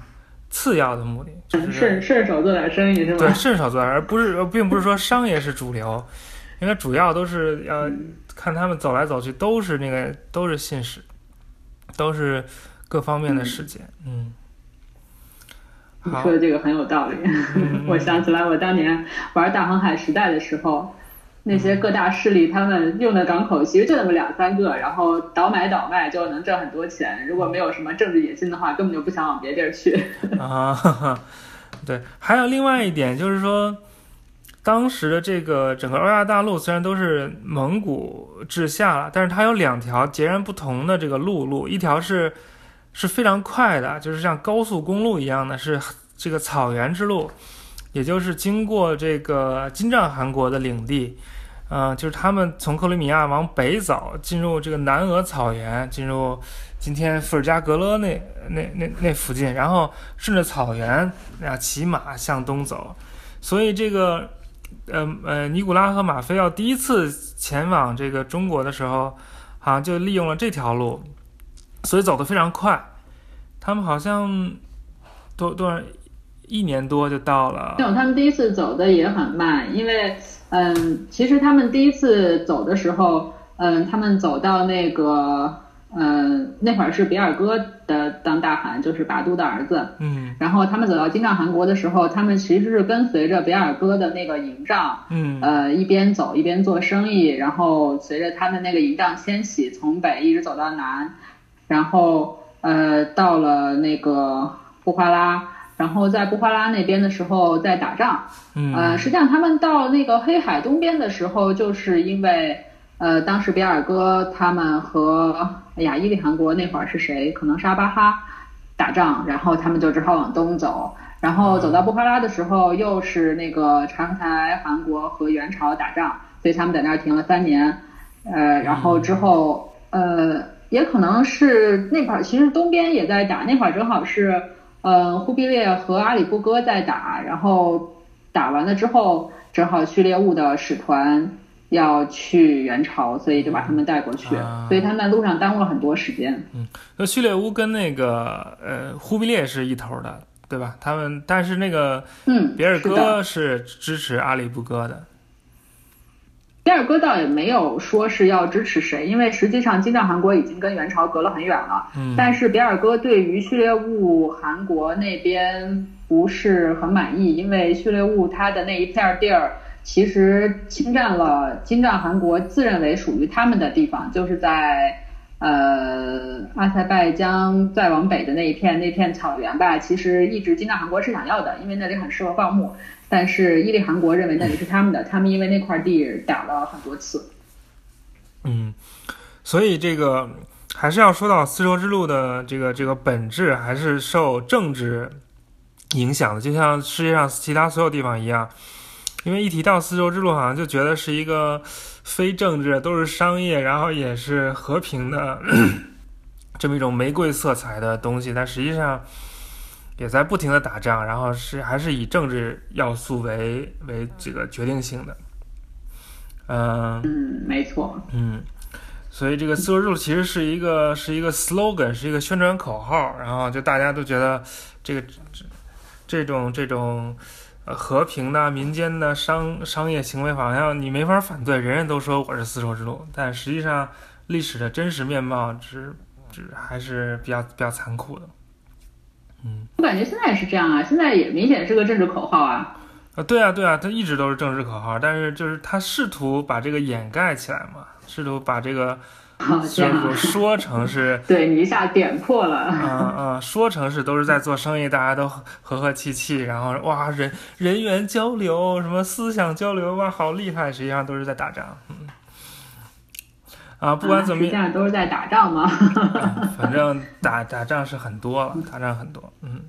次要的目的，就是顺顺手做点生意是吧？对，顺手做点，而不是并不是说商业是主流，因为主要都是要。看他们走来走去，都是那个，都是信使，都是各方面的事件。嗯，你说的这个很有道理。[laughs] 我想起来，我当年玩大航海时代的时候，那些各大势力他们用的港口其实就那么两三个，然后倒买倒卖就能挣很多钱。如果没有什么政治野心的话，根本就不想往别地儿去。[laughs] 啊，对，还有另外一点就是说。当时的这个整个欧亚大陆虽然都是蒙古治下了，但是它有两条截然不同的这个陆路，一条是是非常快的，就是像高速公路一样的，是这个草原之路，也就是经过这个金帐汗国的领地，嗯，就是他们从克里米亚往北走，进入这个南俄草原，进入今天伏尔加格勒那那那那附近，然后顺着草原啊骑马向东走，所以这个。呃呃，尼古拉和马菲奥第一次前往这个中国的时候，好像就利用了这条路，所以走得非常快。他们好像多多少一年多就到了。没有，他们第一次走的也很慢，因为嗯，其实他们第一次走的时候，嗯，他们走到那个。嗯，那会儿是比尔哥的当大汗，就是拔都的儿子。嗯，然后他们走到金帐汗国的时候，他们其实是跟随着比尔哥的那个营帐，嗯，呃，一边走一边做生意，然后随着他们那个营帐迁徙，从北一直走到南，然后呃到了那个布哈拉，然后在布哈拉那边的时候在打仗。嗯，呃，实际上他们到那个黑海东边的时候，就是因为呃当时比尔哥他们和哎呀，伊利汗国那会儿是谁？可能是阿巴哈打仗，然后他们就只好往东走。然后走到布哈拉的时候，又是那个长台汗国和元朝打仗，所以他们在那儿停了三年。呃，然后之后，呃，也可能是那会儿，其实东边也在打，那会儿正好是，呃，忽必烈和阿里不哥在打，然后打完了之后，正好序列兀的使团要去元朝，所以就把他们带过去，所以他们在路上耽误了很多时间。嗯，那序列兀跟那个呃忽必烈是一头的，对吧？他们，但是那个嗯，别尔哥是支持阿里不哥的。比尔哥倒也没有说是要支持谁，因为实际上金帐汗国已经跟元朝隔了很远了。嗯，但是比尔哥对于序列物韩国那边不是很满意，因为序列物它的那一片地儿其实侵占了金帐汗国自认为属于他们的地方，就是在呃阿塞拜疆再往北的那一片那片草原吧。其实一直金帐汗国是想要的，因为那里很适合放牧。但是伊利汗国认为那里是他们的，他们因为那块地打了很多次。嗯，所以这个还是要说到丝绸之路的这个这个本质，还是受政治影响的，就像世界上其他所有地方一样。因为一提到丝绸之路，好像就觉得是一个非政治，都是商业，然后也是和平的 [coughs] 这么一种玫瑰色彩的东西，但实际上。也在不停的打仗，然后是还是以政治要素为为这个决定性的，嗯嗯，没错，嗯，所以这个丝绸之路其实是一个是一个 slogan，是一个宣传口号，然后就大家都觉得这个这这种这种呃和平的民间的商商业行为，好像你没法反对，人人都说我是丝绸之路，但实际上历史的真实面貌只只还是比较比较残酷的。嗯，我感觉现在也是这样啊，现在也明显是个政治口号啊。啊，对啊，对啊，它一直都是政治口号，但是就是他试图把这个掩盖起来嘛，试图把这个 [laughs] 说说成是。对你一下点破了。嗯 [laughs] 嗯，说成是都是在做生意，大家都和和气气，然后哇人人员交流，什么思想交流，哇好厉害，实际上都是在打仗。嗯。啊，不管怎么样，都是在打仗嘛。反正打 [laughs] 打仗是很多了，打仗很多，嗯，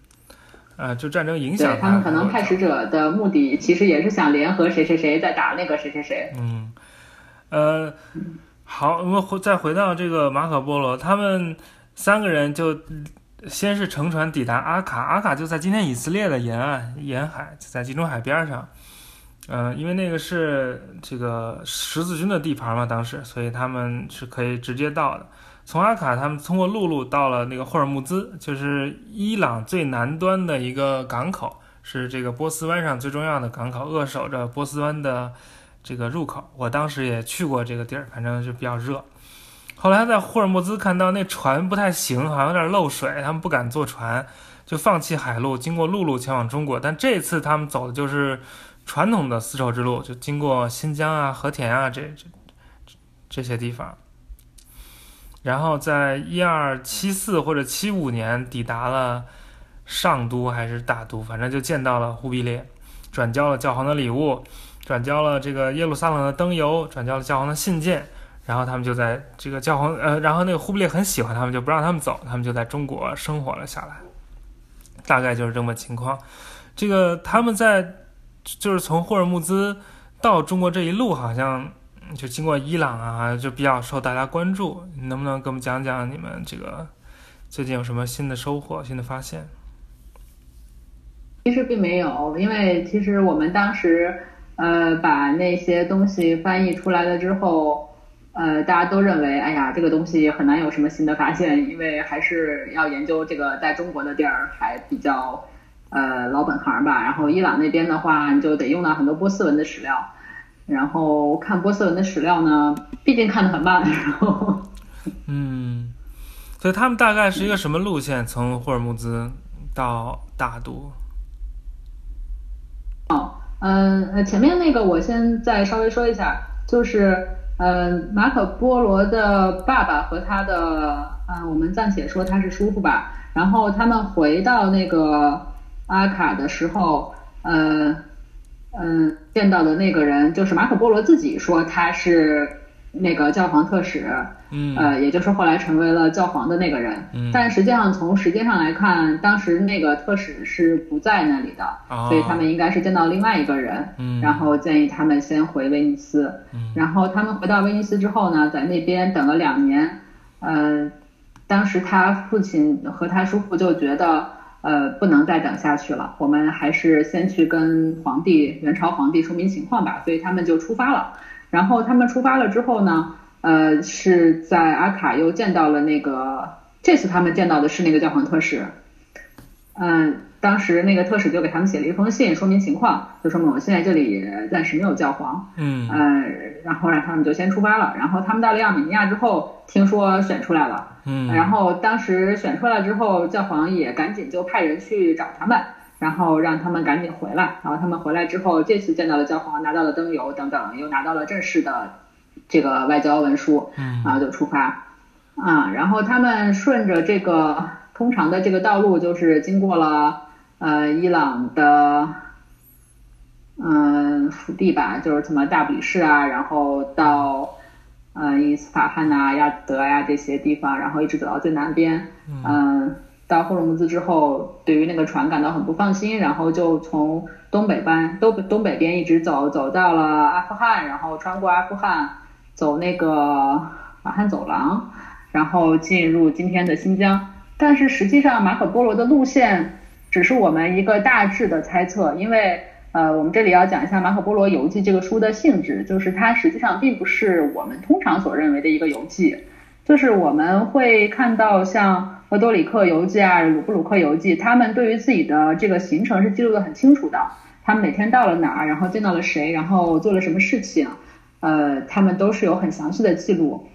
啊，就战争影响他们可能派使者的目的其实也是想联合谁谁谁在打那个谁谁谁。嗯，呃，好，我们回再回到这个马可波罗，他们三个人就先是乘船抵达阿卡，阿卡就在今天以色列的沿岸沿海，在地中海边上。嗯，因为那个是这个十字军的地盘嘛，当时，所以他们是可以直接到的。从阿卡，他们通过陆路到了那个霍尔木兹，就是伊朗最南端的一个港口，是这个波斯湾上最重要的港口，扼守着波斯湾的这个入口。我当时也去过这个地儿，反正就比较热。后来在霍尔木兹看到那船不太行，好像有点漏水，他们不敢坐船，就放弃海路，经过陆路前往中国。但这次他们走的就是。传统的丝绸之路就经过新疆啊、和田啊这这这些地方，然后在一二七四或者七五年抵达了上都还是大都，反正就见到了忽必烈，转交了教皇的礼物，转交了这个耶路撒冷的灯油，转交了教皇的信件，然后他们就在这个教皇呃，然后那个忽必烈很喜欢他们，就不让他们走，他们就在中国生活了下来，大概就是这么情况。这个他们在。就是从霍尔木兹到中国这一路，好像就经过伊朗啊，就比较受大家关注。你能不能给我们讲讲你们这个最近有什么新的收获、新的发现？其实并没有，因为其实我们当时呃把那些东西翻译出来了之后，呃大家都认为，哎呀，这个东西很难有什么新的发现，因为还是要研究这个在中国的地儿还比较。呃，老本行吧。然后伊朗那边的话，你就得用到很多波斯文的史料。然后看波斯文的史料呢，毕竟看的很慢。然后，[laughs] 嗯，所以他们大概是一个什么路线？从霍尔木兹到大都？哦，嗯，前面那个我先再稍微说一下，就是，呃，马可波罗的爸爸和他的，嗯，我们暂且说他是叔父吧。然后他们回到那个。阿卡的时候，呃，嗯，见到的那个人就是马可波罗自己说他是那个教皇特使，嗯。呃，也就是后来成为了教皇的那个人。嗯。但实际上从时间上来看，当时那个特使是不在那里的，哦。所以他们应该是见到另外一个人，嗯。然后建议他们先回威尼斯。嗯。然后他们回到威尼斯之后呢，在那边等了两年，呃，当时他父亲和他叔父就觉得，呃，不能再等下去了，我们还是先去跟皇帝元朝皇帝说明情况吧，所以他们就出发了。然后他们出发了之后呢，呃，是在阿卡又见到了那个，这次他们见到的是那个教皇特使，嗯，当时那个特使就给他们写了一封信，说明情况，就说明我现在这里暂时没有教皇，嗯呃，然后让他们就先出发了。然后他们到了亚美尼亚之后，听说选出来了，嗯然后当时选出来之后，教皇也赶紧就派人去找他们，然后让他们赶紧回来。然后他们回来之后，这次见到了教皇，拿到了灯油等等，又拿到了正式的这个外交文书，嗯然后就出发。啊，然后他们顺着这个通常的这个道路，就是经过了呃伊朗的嗯腹地吧，就是什么大不里士啊，然后到呃伊斯法罕呐、亚德呀这些地方，然后一直走到最南边，嗯、到霍尔木兹之后，对于那个船感到很不放心，然后就从东北边东东北边一直走，走到了阿富汗，然后穿过阿富汗，走那个马汉走廊，然后进入今天的新疆。但是实际上，马可波罗的路线只是我们一个大致的猜测，因为呃，我们这里要讲一下《马可波罗游记》这个书的性质，就是它实际上并不是我们通常所认为的一个游记，就是我们会看到像俄多里克游记啊、鲁布鲁克游记，他们对于自己的这个行程是记录的很清楚的，他们每天到了哪儿，然后见到了谁，然后做了什么事情，呃，他们都是有很详细的记录。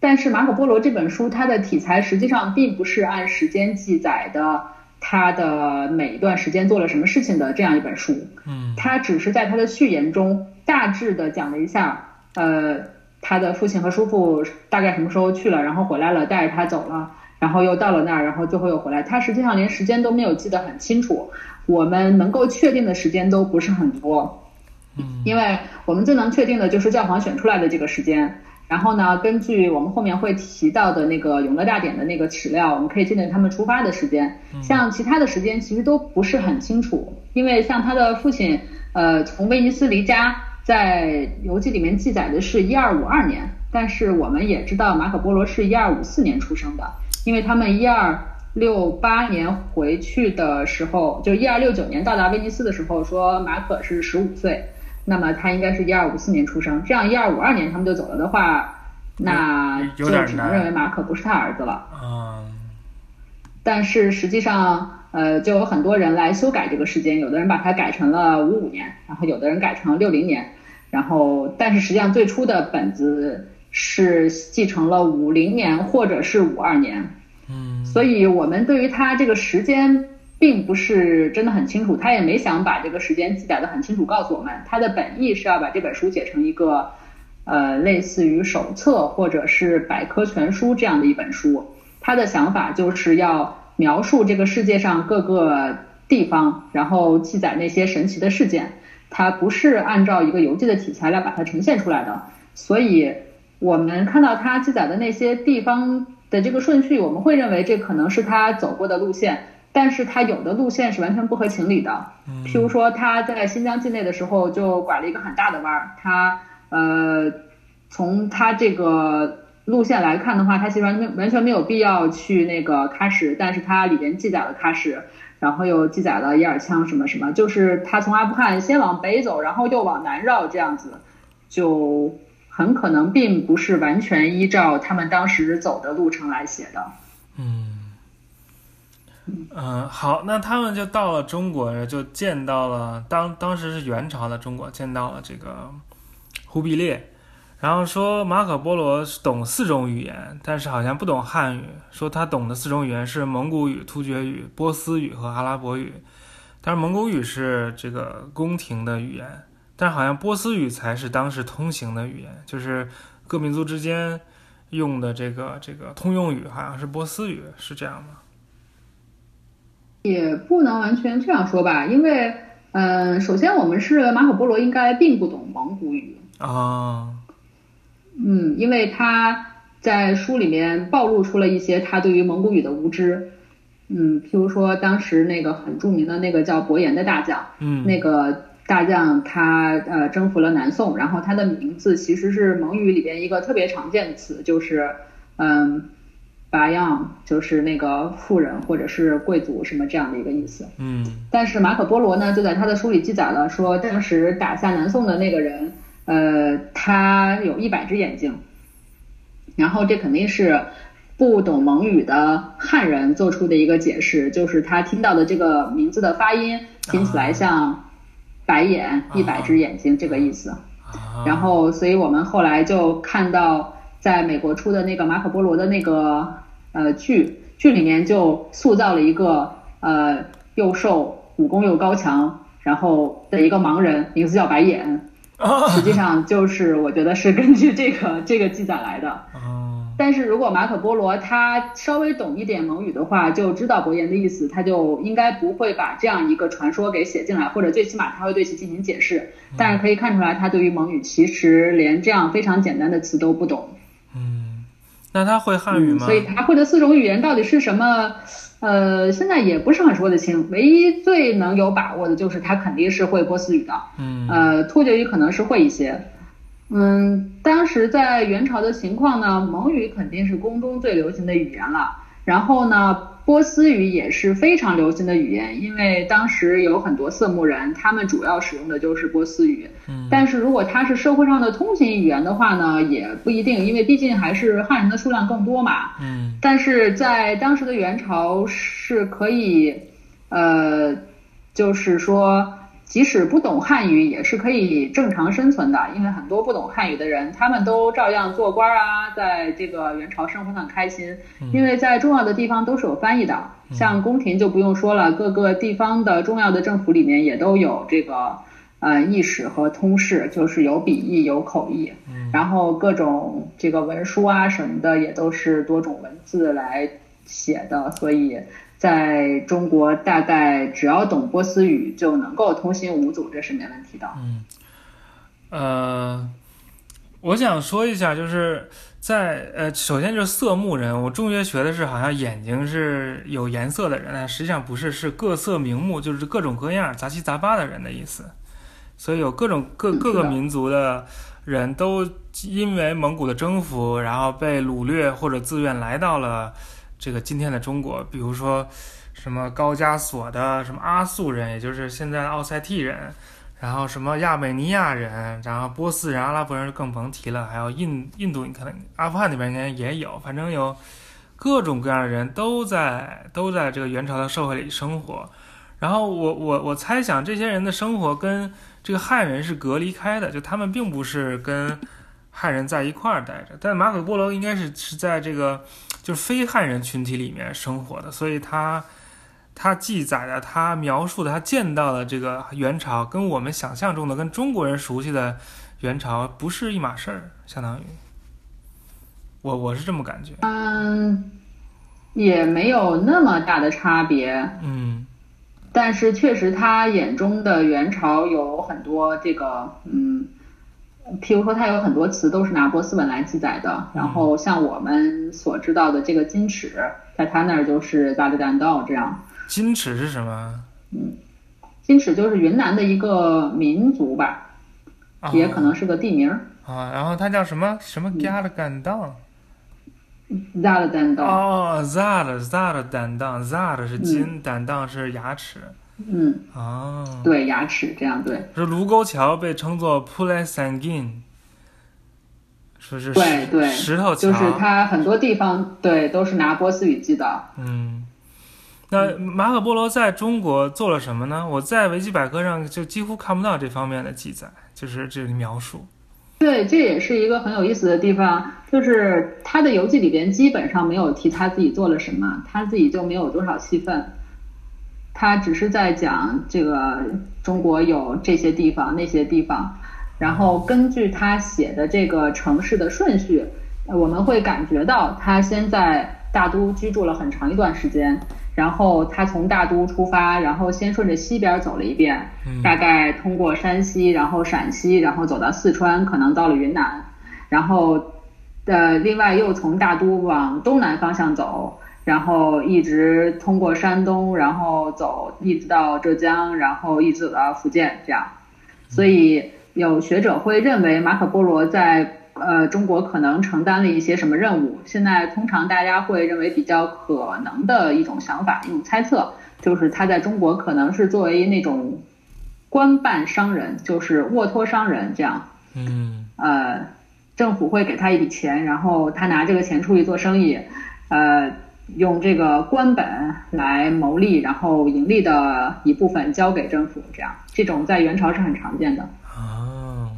但是马可波罗这本书，它的题材实际上并不是按时间记载的，他的每一段时间做了什么事情的这样一本书。嗯他只是在他的序言中大致的讲了一下，呃，他的父亲和叔父大概什么时候去了，然后回来了，带着他走了，然后又到了那儿，然后最后又回来。他实际上连时间都没有记得很清楚，我们能够确定的时间都不是很多。嗯因为我们最能确定的就是教皇选出来的这个时间。然后呢，根据我们后面会提到的那个永乐大典的那个史料，我们可以确定他们出发的时间。像其他的时间其实都不是很清楚，因为像他的父亲，呃，从威尼斯离家，在游记里面记载的是一二五二年，但是我们也知道马可波罗是一二五四年出生的，因为他们一二六八年回去的时候，就一二六九年到达威尼斯的时候，说马可是十五岁，那么他应该是一二五四年出生。这样一二五二年他们就走了的话，那就只能认为马可不是他儿子了。嗯但是实际上，呃，就有很多人来修改这个时间，有的人把它改成了五五年，然后有的人改成了六零年，然后但是实际上最初的本子是继承了五零年或者是五二年，嗯所以我们对于他这个时间并不是真的很清楚，他也没想把这个时间记载的很清楚告诉我们，他的本意是要把这本书写成一个呃类似于手册或者是百科全书这样的一本书。他的想法就是要描述这个世界上各个地方，然后记载那些神奇的事件。它不是按照一个游记的题材来把它呈现出来的，所以我们看到他记载的那些地方的这个顺序，我们会认为这可能是他走过的路线，但是它有的路线是完全不合情理的。譬如说他在新疆境内的时候就拐了一个很大的弯儿，他呃从他这个路线来看的话，他其实完全完全没有必要去那个喀什，但是它里边记载了喀什，然后又记载了伊尔羌什么什么，就是他从阿富汗先往北走，然后又往南绕这样子，就很可能并不是完全依照他们当时走的路程来写的。嗯嗯，好，那他们就到了中国，就见到了当当时是元朝的中国，见到了这个忽必烈，然后说马可波罗懂四种语言，但是好像不懂汉语，说他懂的四种语言是蒙古语、突厥语、波斯语和阿拉伯语，但是蒙古语是这个宫廷的语言，但是好像波斯语才是当时通行的语言，就是各民族之间用的这个这个通用语，好像是波斯语，是这样吗？也不能完全这样说吧，因为，嗯、首先我们是马可波罗应该并不懂蒙古语，啊，嗯，因为他在书里面暴露出了一些他对于蒙古语的无知。嗯，譬如说当时那个很著名的那个叫伯颜的大将，嗯，那个大将他呃征服了南宋，然后他的名字其实是蒙语里边一个特别常见的词，就是嗯。拔样就是那个富人或者是贵族什么这样的一个意思。嗯，但是马可波罗呢，就在他的书里记载了说，当时打下南宋的那个人，呃，他有一百只眼睛。然后这肯定是不懂蒙语的汉人做出的一个解释，就是他听到的这个名字的发音听起来像白眼，一百只眼睛这个意思。然后，所以我们后来就看到，在美国出的那个马可波罗的那个。呃，剧剧里面就塑造了一个呃又瘦、武功又高强，然后的一个盲人，名字叫白眼。实际上就是我觉得是根据这个这个记载来的。但是如果马可波罗他稍微懂一点蒙语的话，就知道伯言的意思，他就应该不会把这样一个传说给写进来，或者最起码他会对其进行解释。但是可以看出来，他对于蒙语其实连这样非常简单的词都不懂。那他会汉语吗？所以他会的四种语言到底是什么？呃，现在也不是很说得清。唯一最能有把握的就是他肯定是会波斯语的。嗯。呃，突厥语可能是会一些。嗯，当时在元朝的情况呢，蒙语肯定是宫中最流行的语言了。然后呢？波斯语也是非常流行的语言，因为当时有很多色目人，他们主要使用的就是波斯语。嗯，但是如果它是社会上的通行语言的话呢，也不一定，因为毕竟还是汉人的数量更多嘛。嗯，但是在当时的元朝是可以，呃，就是说。即使不懂汉语，也是可以正常生存的，因为很多不懂汉语的人，他们都照样做官啊，在这个元朝生活的很开心，因为在重要的地方都是有翻译的，像宫廷就不用说了，各个地方的重要的政府里面也都有这个呃译史和通事，就是有笔译有口译，然后各种这个文书啊什么的也都是多种文字来写的，所以。在中国，大概只要懂波斯语就能够通行无阻，这是没问题的。嗯，呃，我想说一下，就是在呃，首先就是色目人，我中学学的是好像眼睛是有颜色的人，但实际上不是，是各色名目，就是各种各样、杂七杂八的人的意思。所以有各种各各个民族的人都因为蒙古的征服，然后被掳掠或者自愿来到了。这个今天的中国，比如说什么高加索的什么阿速人，也就是现在的奥塞梯人，然后什么亚美尼亚人，然后波斯人、阿拉伯人更甭提了，还有印印度，你可能阿富汗那边应该也有，反正有各种各样的人都在都在这个元朝的社会里生活。然后我我我猜想这些人的生活跟这个汉人是隔离开的，就他们并不是跟汉人在一块儿待着，但马可波罗应该是是在这个。就是非汉人群体里面生活的，所以他他记载的、他描述的、他见到的这个元朝，跟我们想象中的、跟中国人熟悉的元朝不是一码事儿，相当于我我是这么感觉。嗯，也没有那么大的差别。嗯，但是确实他眼中的元朝有很多这个嗯。譬如说，它有很多词都是拿波斯文来记载的。然后像我们所知道的这个金尺，在他那儿就是扎里丹道这样。金尺是什么？嗯，金尺就是云南的一个民族吧，也可能是个地名。啊，然后它叫什么什么加勒甘当？扎勒丹道。哦，扎的扎的丹当，扎的是金，丹当是牙齿。嗯哦，对，牙齿这样对。是卢沟桥被称作 p u l e s a n g i n 说是对对石头桥，就是它很多地方对都是拿波斯语记的。嗯，那马可波罗在中国做了什么呢？我在维基百科上就几乎看不到这方面的记载，就是这里描述。对，这也是一个很有意思的地方，就是他的游记里边基本上没有提他自己做了什么，他自己就没有多少戏份。他只是在讲这个中国有这些地方那些地方，然后根据他写的这个城市的顺序，我们会感觉到他先在大都居住了很长一段时间，然后他从大都出发，然后先顺着西边走了一遍，大概通过山西，然后陕西，然后走到四川，可能到了云南，然后的另外又从大都往东南方向走，然后一直通过山东，然后走一直到浙江，然后一直走到福建这样。所以有学者会认为马可波罗在呃中国可能承担了一些什么任务。现在通常大家会认为比较可能的一种想法，一种猜测，就是他在中国可能是作为那种官办商人，就是沃托商人这样。嗯呃，政府会给他一笔钱，然后他拿这个钱出去做生意，呃，用这个官本来牟利，然后盈利的一部分交给政府，这样这种在元朝是很常见的。哦，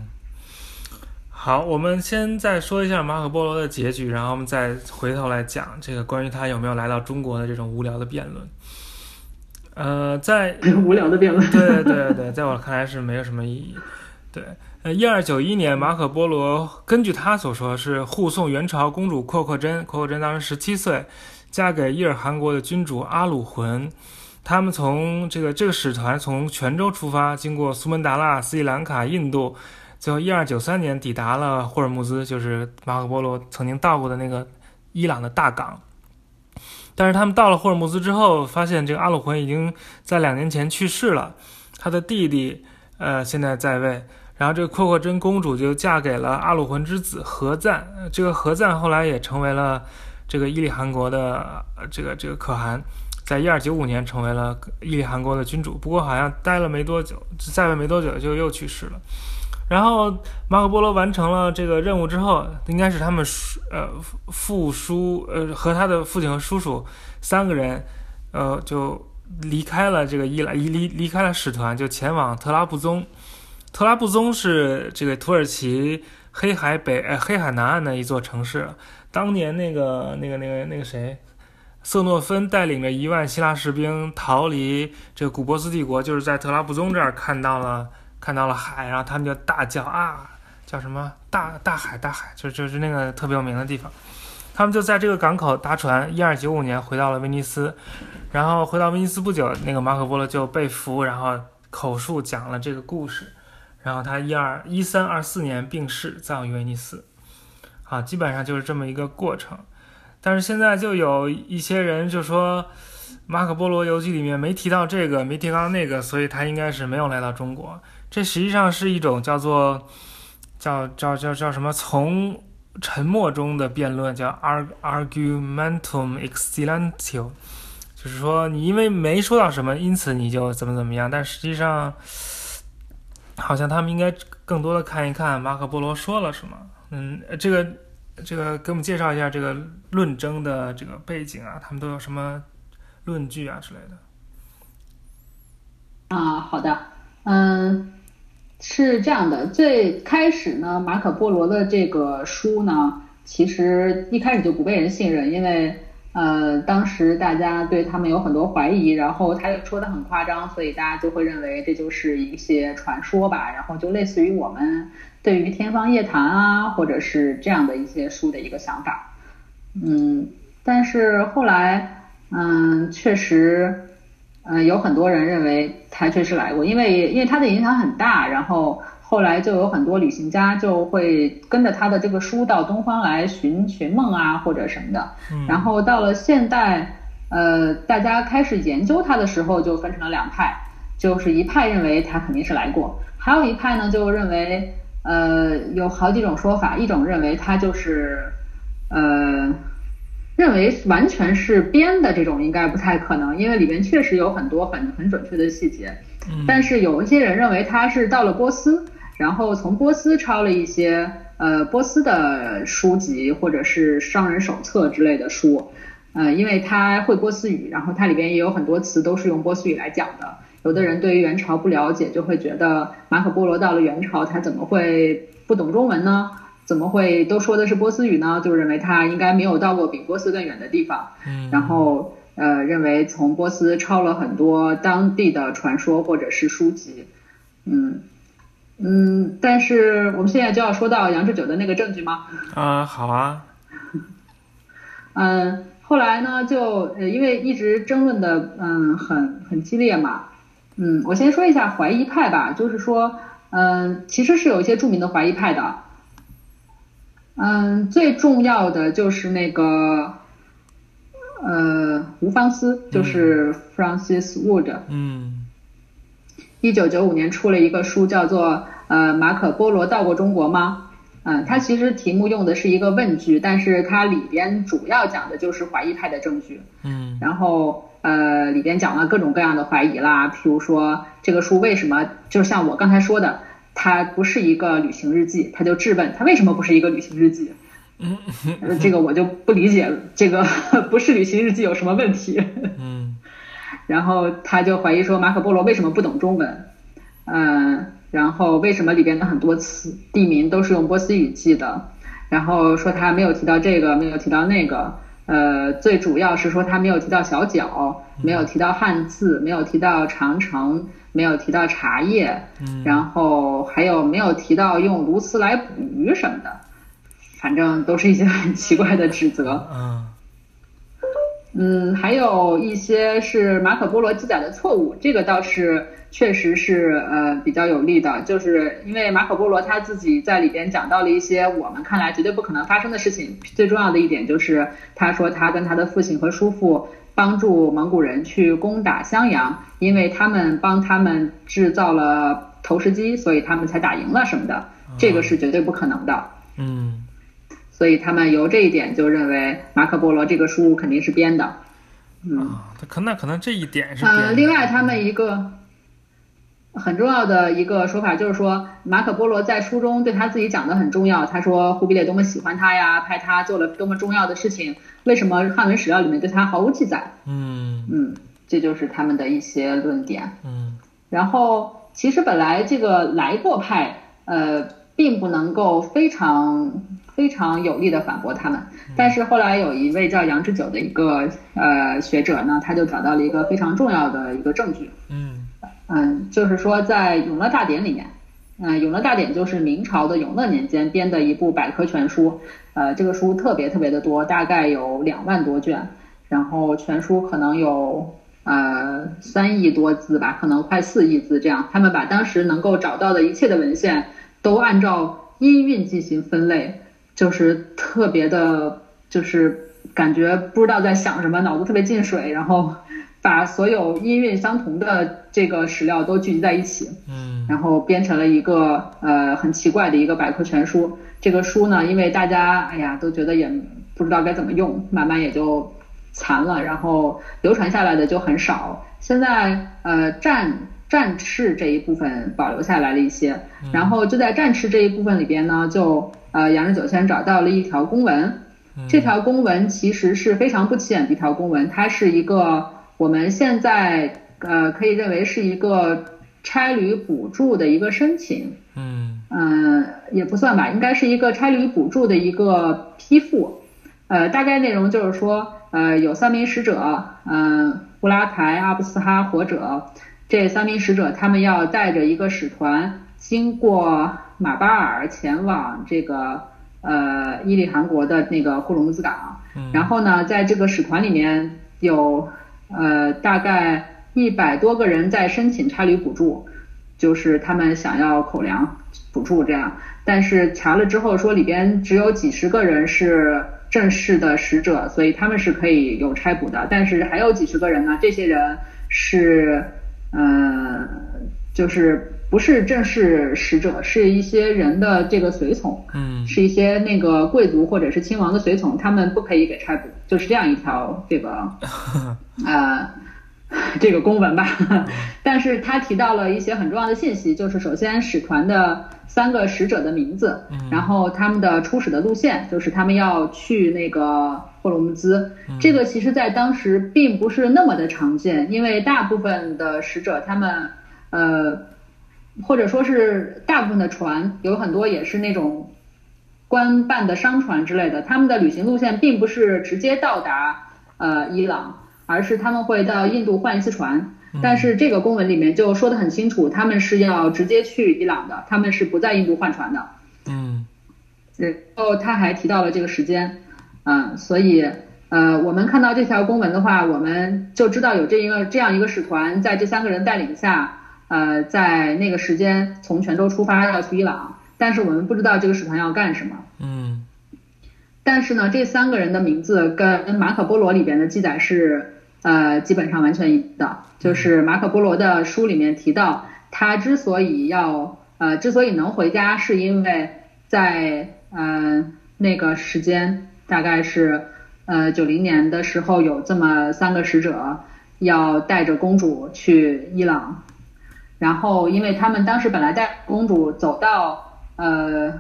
好，我们先再说一下马可波罗的结局，然后我们再回头来讲这个关于他有没有来到中国的这种无聊的辩论。呃，在 [laughs] 无聊的辩论。对对对，在我看来是没有什么意义。对，呃，一二九一年，马可波罗根据他所说是护送元朝公主阔阔真，阔阔真当时十七岁，嫁给伊尔汗国的君主阿鲁浑。他们从这个这个使团从泉州出发，经过苏门答腊、斯里兰卡、印度，最后一二九三年抵达了霍尔木兹，就是马可波罗曾经到过的那个伊朗的大港。但是他们到了霍尔木兹之后，发现这个阿鲁浑已经在两年前去世了，他的弟弟呃现在在位，然后这个阔阔真公主就嫁给了阿鲁浑之子何赞，这个何赞后来也成为了这个伊利汗国的这个这个可汗。在一二九五年成为了伊利汗国的君主，不过好像待了没多久，在位没多久就又去世了。然后马可波罗完成了这个任务之后，应该是他们叔呃父叔呃和他的父亲和叔叔三个人，呃就离开了这个伊朗，离离离开了使团，就前往特拉布宗。特拉布宗是这个土耳其黑海北呃黑海南岸的一座城市。当年那个那个那个那个谁？瑟诺芬带领着一万希腊士兵逃离这个古波斯帝国，就是在特拉布宗这儿看到了看到了海，然后他们就大叫啊，叫什么大大海大海，就就是那个特别有名的地方。他们就在这个港口搭船，一二九五年回到了威尼斯，然后回到威尼斯不久，那个马可波罗就被俘，然后口述讲了这个故事，然后他一二一三二四年病逝，葬于威尼斯。啊，基本上就是这么一个过程。但是现在就有一些人就说，《马可波罗游记》里面没提到这个，没提到那个，所以他应该是没有来到中国。这实际上是一种叫做叫叫叫叫什么从沉默中的辩论，叫 arg argumentum exsilentio，就是说你因为没说到什么，因此你就怎么怎么样。但实际上，好像他们应该更多的看一看马可波罗说了什么。嗯，这个。这个给我们介绍一下这个论争的这个背景啊，他们都有什么论据啊之类的。啊，好的，嗯，是这样的，最开始呢，马可波罗的这个书呢，其实一开始就不被人信任，因为呃，当时大家对他们有很多怀疑，然后他又说的很夸张，所以大家就会认为这就是一些传说吧，然后就类似于我们。对于天方夜谭啊，或者是这样的一些书的一个想法，嗯，但是后来，嗯，确实，嗯，有很多人认为他确实来过，因为因为他的影响很大，然后后来就有很多旅行家就会跟着他的这个书到东方来寻寻梦啊，或者什么的，然后到了现代，呃，大家开始研究他的时候，就分成了两派，就是一派认为他肯定是来过，还有一派呢就认为。呃，有好几种说法，一种认为他就是，呃，认为完全是编的这种应该不太可能，因为里边确实有很多很很准确的细节。但是有一些人认为他是到了波斯，然后从波斯抄了一些呃波斯的书籍或者是商人手册之类的书，呃，因为他会波斯语，然后它里边也有很多词都是用波斯语来讲的。有的人对于元朝不了解，就会觉得马可波罗到了元朝，他怎么会不懂中文呢？怎么会都说的是波斯语呢？就认为他应该没有到过比波斯更远的地方。嗯。然后呃，认为从波斯抄了很多当地的传说或者是书籍。嗯嗯，但是我们现在就要说到杨志久的那个证据吗？啊，好啊。嗯，[laughs] 后来呢，就呃，因为一直争论的嗯很很激烈嘛。嗯，我先说一下怀疑派吧，就是说，嗯，其实是有一些著名的怀疑派的，嗯，最重要的就是那个呃吴方思，就是 Francis Wood，嗯。一九九五年出了一个书，叫做呃马可波罗到过中国吗？嗯，它其实题目用的是一个问句，但是它里边主要讲的就是怀疑派的证据。嗯。然后呃里边讲了各种各样的怀疑啦，譬如说这个书为什么就像我刚才说的，它不是一个旅行日记，他就质问他为什么不是一个旅行日记？嗯呃这个我就不理解，这个 [laughs] 不是旅行日记有什么问题？嗯 [laughs] 然后他就怀疑说马可波罗为什么不懂中文，嗯，然后为什么里边的很多词地名都是用波斯语记的，然后说他没有提到这个，没有提到那个，呃，最主要是说他没有提到小脚，没有提到汉字，没有提到长城，没有提到茶叶，嗯然后还有没有提到用鸬鹚来捕鱼什么的，反正都是一些很奇怪的指责。嗯嗯，还有一些是马可波罗记载的错误，这个倒是确实是呃比较有利的，就是因为马可波罗他自己在里边讲到了一些我们看来绝对不可能发生的事情。最重要的一点就是他说他跟他的父亲和叔父帮助蒙古人去攻打襄阳，因为他们帮他们制造了投石机，所以他们才打赢了什么的，这个是绝对不可能的。嗯所以他们由这一点就认为马可波罗这个书肯定是编的。嗯。啊，可那可能这一点是编呃，另外他们一个很重要的一个说法就是说，马可波罗在书中对他自己讲的很重要。他说忽必烈多么喜欢他呀，派他做了多么重要的事情，为什么汉文史料里面对他毫无记载？嗯嗯，这就是他们的一些论点。嗯然后，其实本来这个来过派，呃，并不能够非常非常有力的反驳他们，但是后来有一位叫杨之久的一个呃学者呢，他就找到了一个非常重要的一个证据，嗯嗯，就是说在《永乐大典》里面，嗯、永乐大典》就是明朝的永乐年间编的一部百科全书，呃，这个书特别特别的多，大概有两万多卷，然后全书可能有呃三亿多字吧，可能快四亿字这样。他们把当时能够找到的一切的文献都按照音韵进行分类，就是特别的，就是感觉不知道在想什么，脑子特别进水，然后把所有音韵相同的这个史料都聚集在一起。嗯然后编成了一个呃很奇怪的一个百科全书。这个书呢，因为大家哎呀都觉得也不知道该怎么用，慢慢也就残了，然后流传下来的就很少。现在呃战战事这一部分保留下来了一些，然后就在战事这一部分里边呢，就呃杨日九先找到了一条公文，这条公文其实是非常不起眼的一条公文，它是一个我们现在呃可以认为是一个差旅补助的一个申请，嗯嗯，也不算吧，应该是一个差旅补助的一个批复。呃，大概内容就是说，呃，有三名使者，嗯、布拉台、阿布斯哈、活者，这三名使者他们要带着一个使团经过马巴尔前往这个呃伊利汗国的那个呼伦木兹港。嗯然后呢，在这个使团里面有呃大概一百多个人在申请差旅补助，就是他们想要口粮补助这样，但是查了之后说里边只有几十个人是正式的使者，所以他们是可以有差补的，但是还有几十个人呢，这些人是呃就是不是正式使者，是一些人的这个随从。嗯是一些那个贵族或者是亲王的随从，他们不可以给差补，就是这样一条这个 [laughs] 呃这个公文吧。[laughs] 但是他提到了一些很重要的信息，就是首先使团的三个使者的名字，然后他们的出使的路线，就是他们要去那个霍罗木兹。这个其实在当时并不是那么的常见，因为大部分的使者他们呃。或者说是大部分的船有很多也是那种官办的商船之类的，他们的旅行路线并不是直接到达呃伊朗，而是他们会到印度换一次船。但是这个公文里面就说的很清楚，他们是要直接去伊朗的，他们是不在印度换船的。嗯然后他还提到了这个时间，嗯，所以呃，我们看到这条公文的话，我们就知道有这一个这样一个使团，在这三个人带领下，呃，在那个时间从泉州出发要去伊朗，但是我们不知道这个使团要干什么。嗯但是呢，这三个人的名字跟马可波罗里边的记载是呃基本上完全一的。就是马可波罗的书里面提到，他之所以要呃之所以能回家，是因为在呃那个时间大概是呃九零年的时候，有这么三个使者要带着公主去伊朗，然后因为他们当时本来带公主走到呃。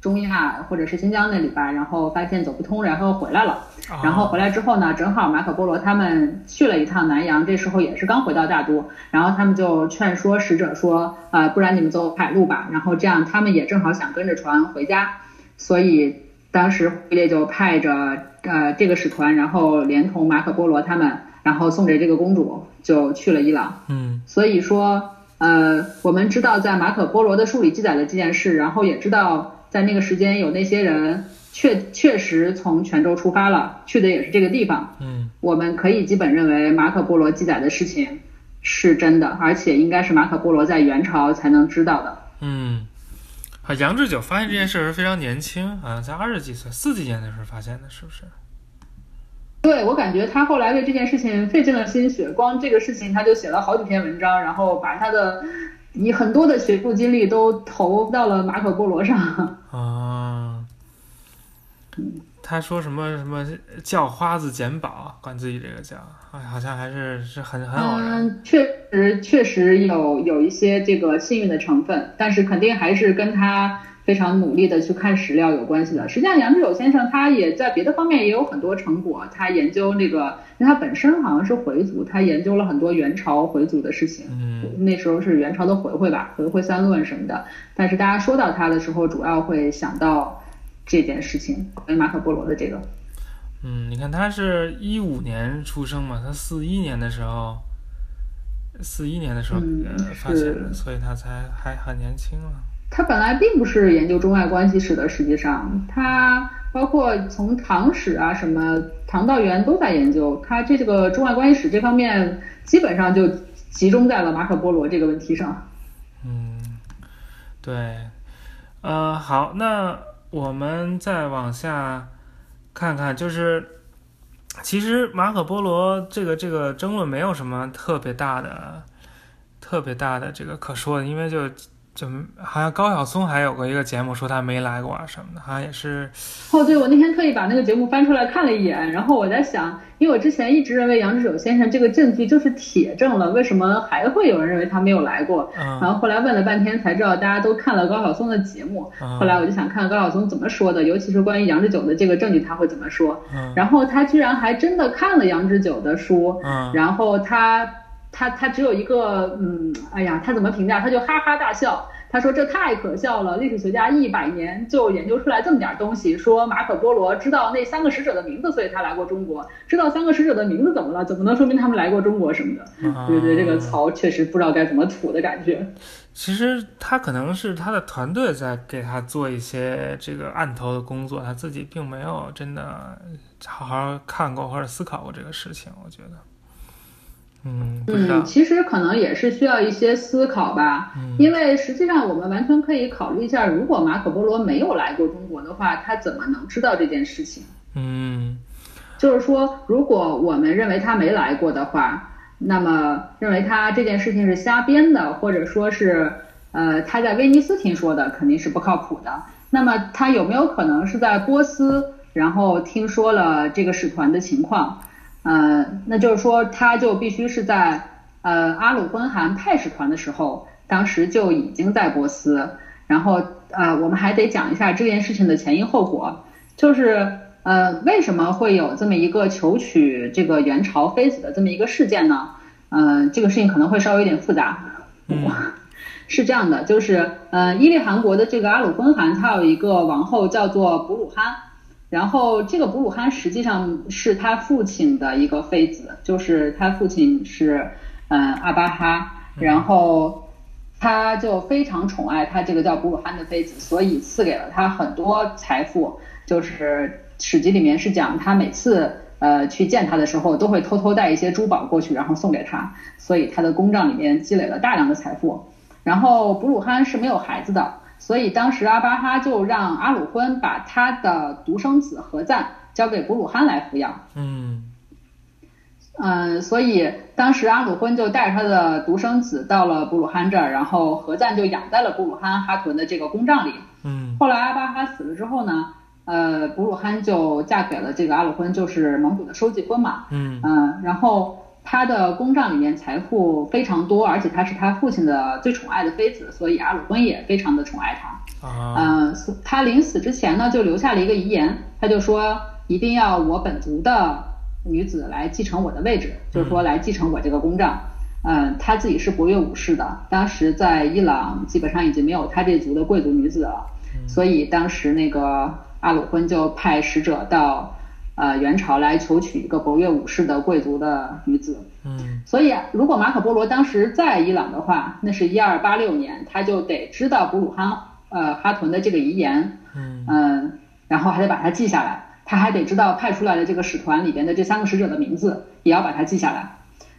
中亚或者是新疆那里吧，然后发现走不通，然后回来了。然后回来之后呢，正好马可波罗他们去了一趟南洋，这时候也是刚回到大都，然后他们就劝说使者说，呃，不然你们走海路吧。然后这样他们也正好想跟着船回家，所以当时忽烈就派着呃这个使团，然后连同马可波罗他们，然后送给这个公主就去了伊朗。嗯，所以说呃我们知道在马可波罗的书里记载了这件事，然后也知道。在那个时间，有那些人确确实从泉州出发了，去的也是这个地方。嗯，我们可以基本认为马可波罗记载的事情是真的，而且应该是马可波罗在元朝才能知道的。嗯，啊，杨志久发现这件事是非常年轻，好像才二十几岁，四几年的时候发现的，是不是？对我感觉他后来为这件事情费尽了心血，光这个事情他就写了好几篇文章，然后把他的。你很多的学术精力都投到了马可波罗上 [laughs] 啊。他说什么什么叫花子捡宝，管自己这个叫，哎，好像还是是很很偶然。嗯，确实确实有有一些这个幸运的成分，但是肯定还是跟他。非常努力的去看史料有关系的。实际上，杨志友先生他也在别的方面也有很多成果。他研究那个，因为他本身好像是回族，他研究了很多元朝回族的事情。嗯，那时候是元朝的回回吧，回回三论什么的。但是大家说到他的时候，主要会想到这件事情，跟马可波罗的这个。嗯，你看他是一五年出生嘛，他四一年的时候，四一年的时候发现的，所以他才还很年轻了。他本来并不是研究中外关系史的，实际上他包括从唐史啊什么唐道元都在研究，他这个中外关系史这方面基本上就集中在了马可波罗这个问题上。嗯，对，呃，好，那我们再往下看看，就是其实马可波罗这个这个争论没有什么特别大的、特别大的这个可说的，因为就。就好像高晓松还有过一个节目，说他没来过啊什么的，好像也是。哦，对，我那天特意把那个节目翻出来看了一眼，然后我在想，因为我之前一直认为杨志友先生这个证据就是铁证了，为什么还会有人认为他没有来过？嗯然后后来问了半天才知道，大家都看了高晓松的节目。后来我就想看高晓松怎么说的，尤其是关于杨志久的这个证据他会怎么说。嗯然后他居然还真的看了杨志久的书，然后他。他他只有一个，嗯，哎呀，他怎么评价？他就哈哈大笑。他说这太可笑了，历史学家一百年就研究出来这么点东西。说马可波罗知道那三个使者的名字，所以他来过中国。知道三个使者的名字怎么了？怎么能说明他们来过中国什么的？对对，这个槽确实不知道该怎么吐的感觉。其实他可能是他的团队在给他做一些这个案头的工作，他自己并没有真的好好看过或者思考过这个事情。我觉得。嗯嗯，其实可能也是需要一些思考吧，因为实际上我们完全可以考虑一下，如果马可波罗没有来过中国的话，他怎么能知道这件事情？嗯，就是说，如果我们认为他没来过的话，那么认为他这件事情是瞎编的，或者说是呃他在威尼斯听说的，肯定是不靠谱的。那么他有没有可能是在波斯，然后听说了这个使团的情况？呃，那就是说，他就必须是在呃阿鲁昏汗派使团的时候，当时就已经在波斯。然后呃，我们还得讲一下这件事情的前因后果，就是呃为什么会有这么一个求娶这个元朝妃子的这么一个事件呢？呃，这个事情可能会稍微有点复杂。[laughs] 是这样的，就是呃伊利汗国的这个阿鲁昏汗，他有一个王后叫做卜鲁罕。然后这个布鲁罕实际上是他父亲的一个妃子，就是他父亲是嗯阿巴哈，然后他就非常宠爱他这个叫布鲁罕的妃子，所以赐给了他很多财富。就是史记里面是讲他每次呃去见他的时候，都会偷偷带一些珠宝过去，然后送给他，所以他的公账里面积累了大量的财富。然后布鲁汗是没有孩子的。所以当时阿巴哈就让阿鲁昏把他的独生子何赞交给布鲁汗来抚养。嗯嗯，所以当时阿鲁昏就带着他的独生子到了布鲁汗这儿，然后何赞就养在了布鲁汗哈屯的这个公帐里。嗯后来阿巴哈死了之后呢，呃，布鲁汗就嫁给了这个阿鲁昏，就是蒙古的收继婚嘛。嗯嗯，然后他的公帐里面财富非常多，而且他是他父亲的最宠爱的妃子，所以阿鲁昏也非常的宠爱他。啊嗯，所他临死之前呢，就留下了一个遗言，他就说一定要我本族的女子来继承我的位置，就是说来继承我这个公帐。嗯，他自己是博越武士的，当时在伊朗基本上已经没有他这族的贵族女子了，所以当时那个阿鲁昏就派使者到呃元朝来求娶一个博越武士的贵族的女子。嗯所以，如果马可波罗当时在伊朗的话，那是一二八六年，他就得知道古鲁哈呃哈屯的这个遗言，嗯嗯，然后还得把它记下来，他还得知道派出来的这个使团里边的这三个使者的名字，也要把它记下来。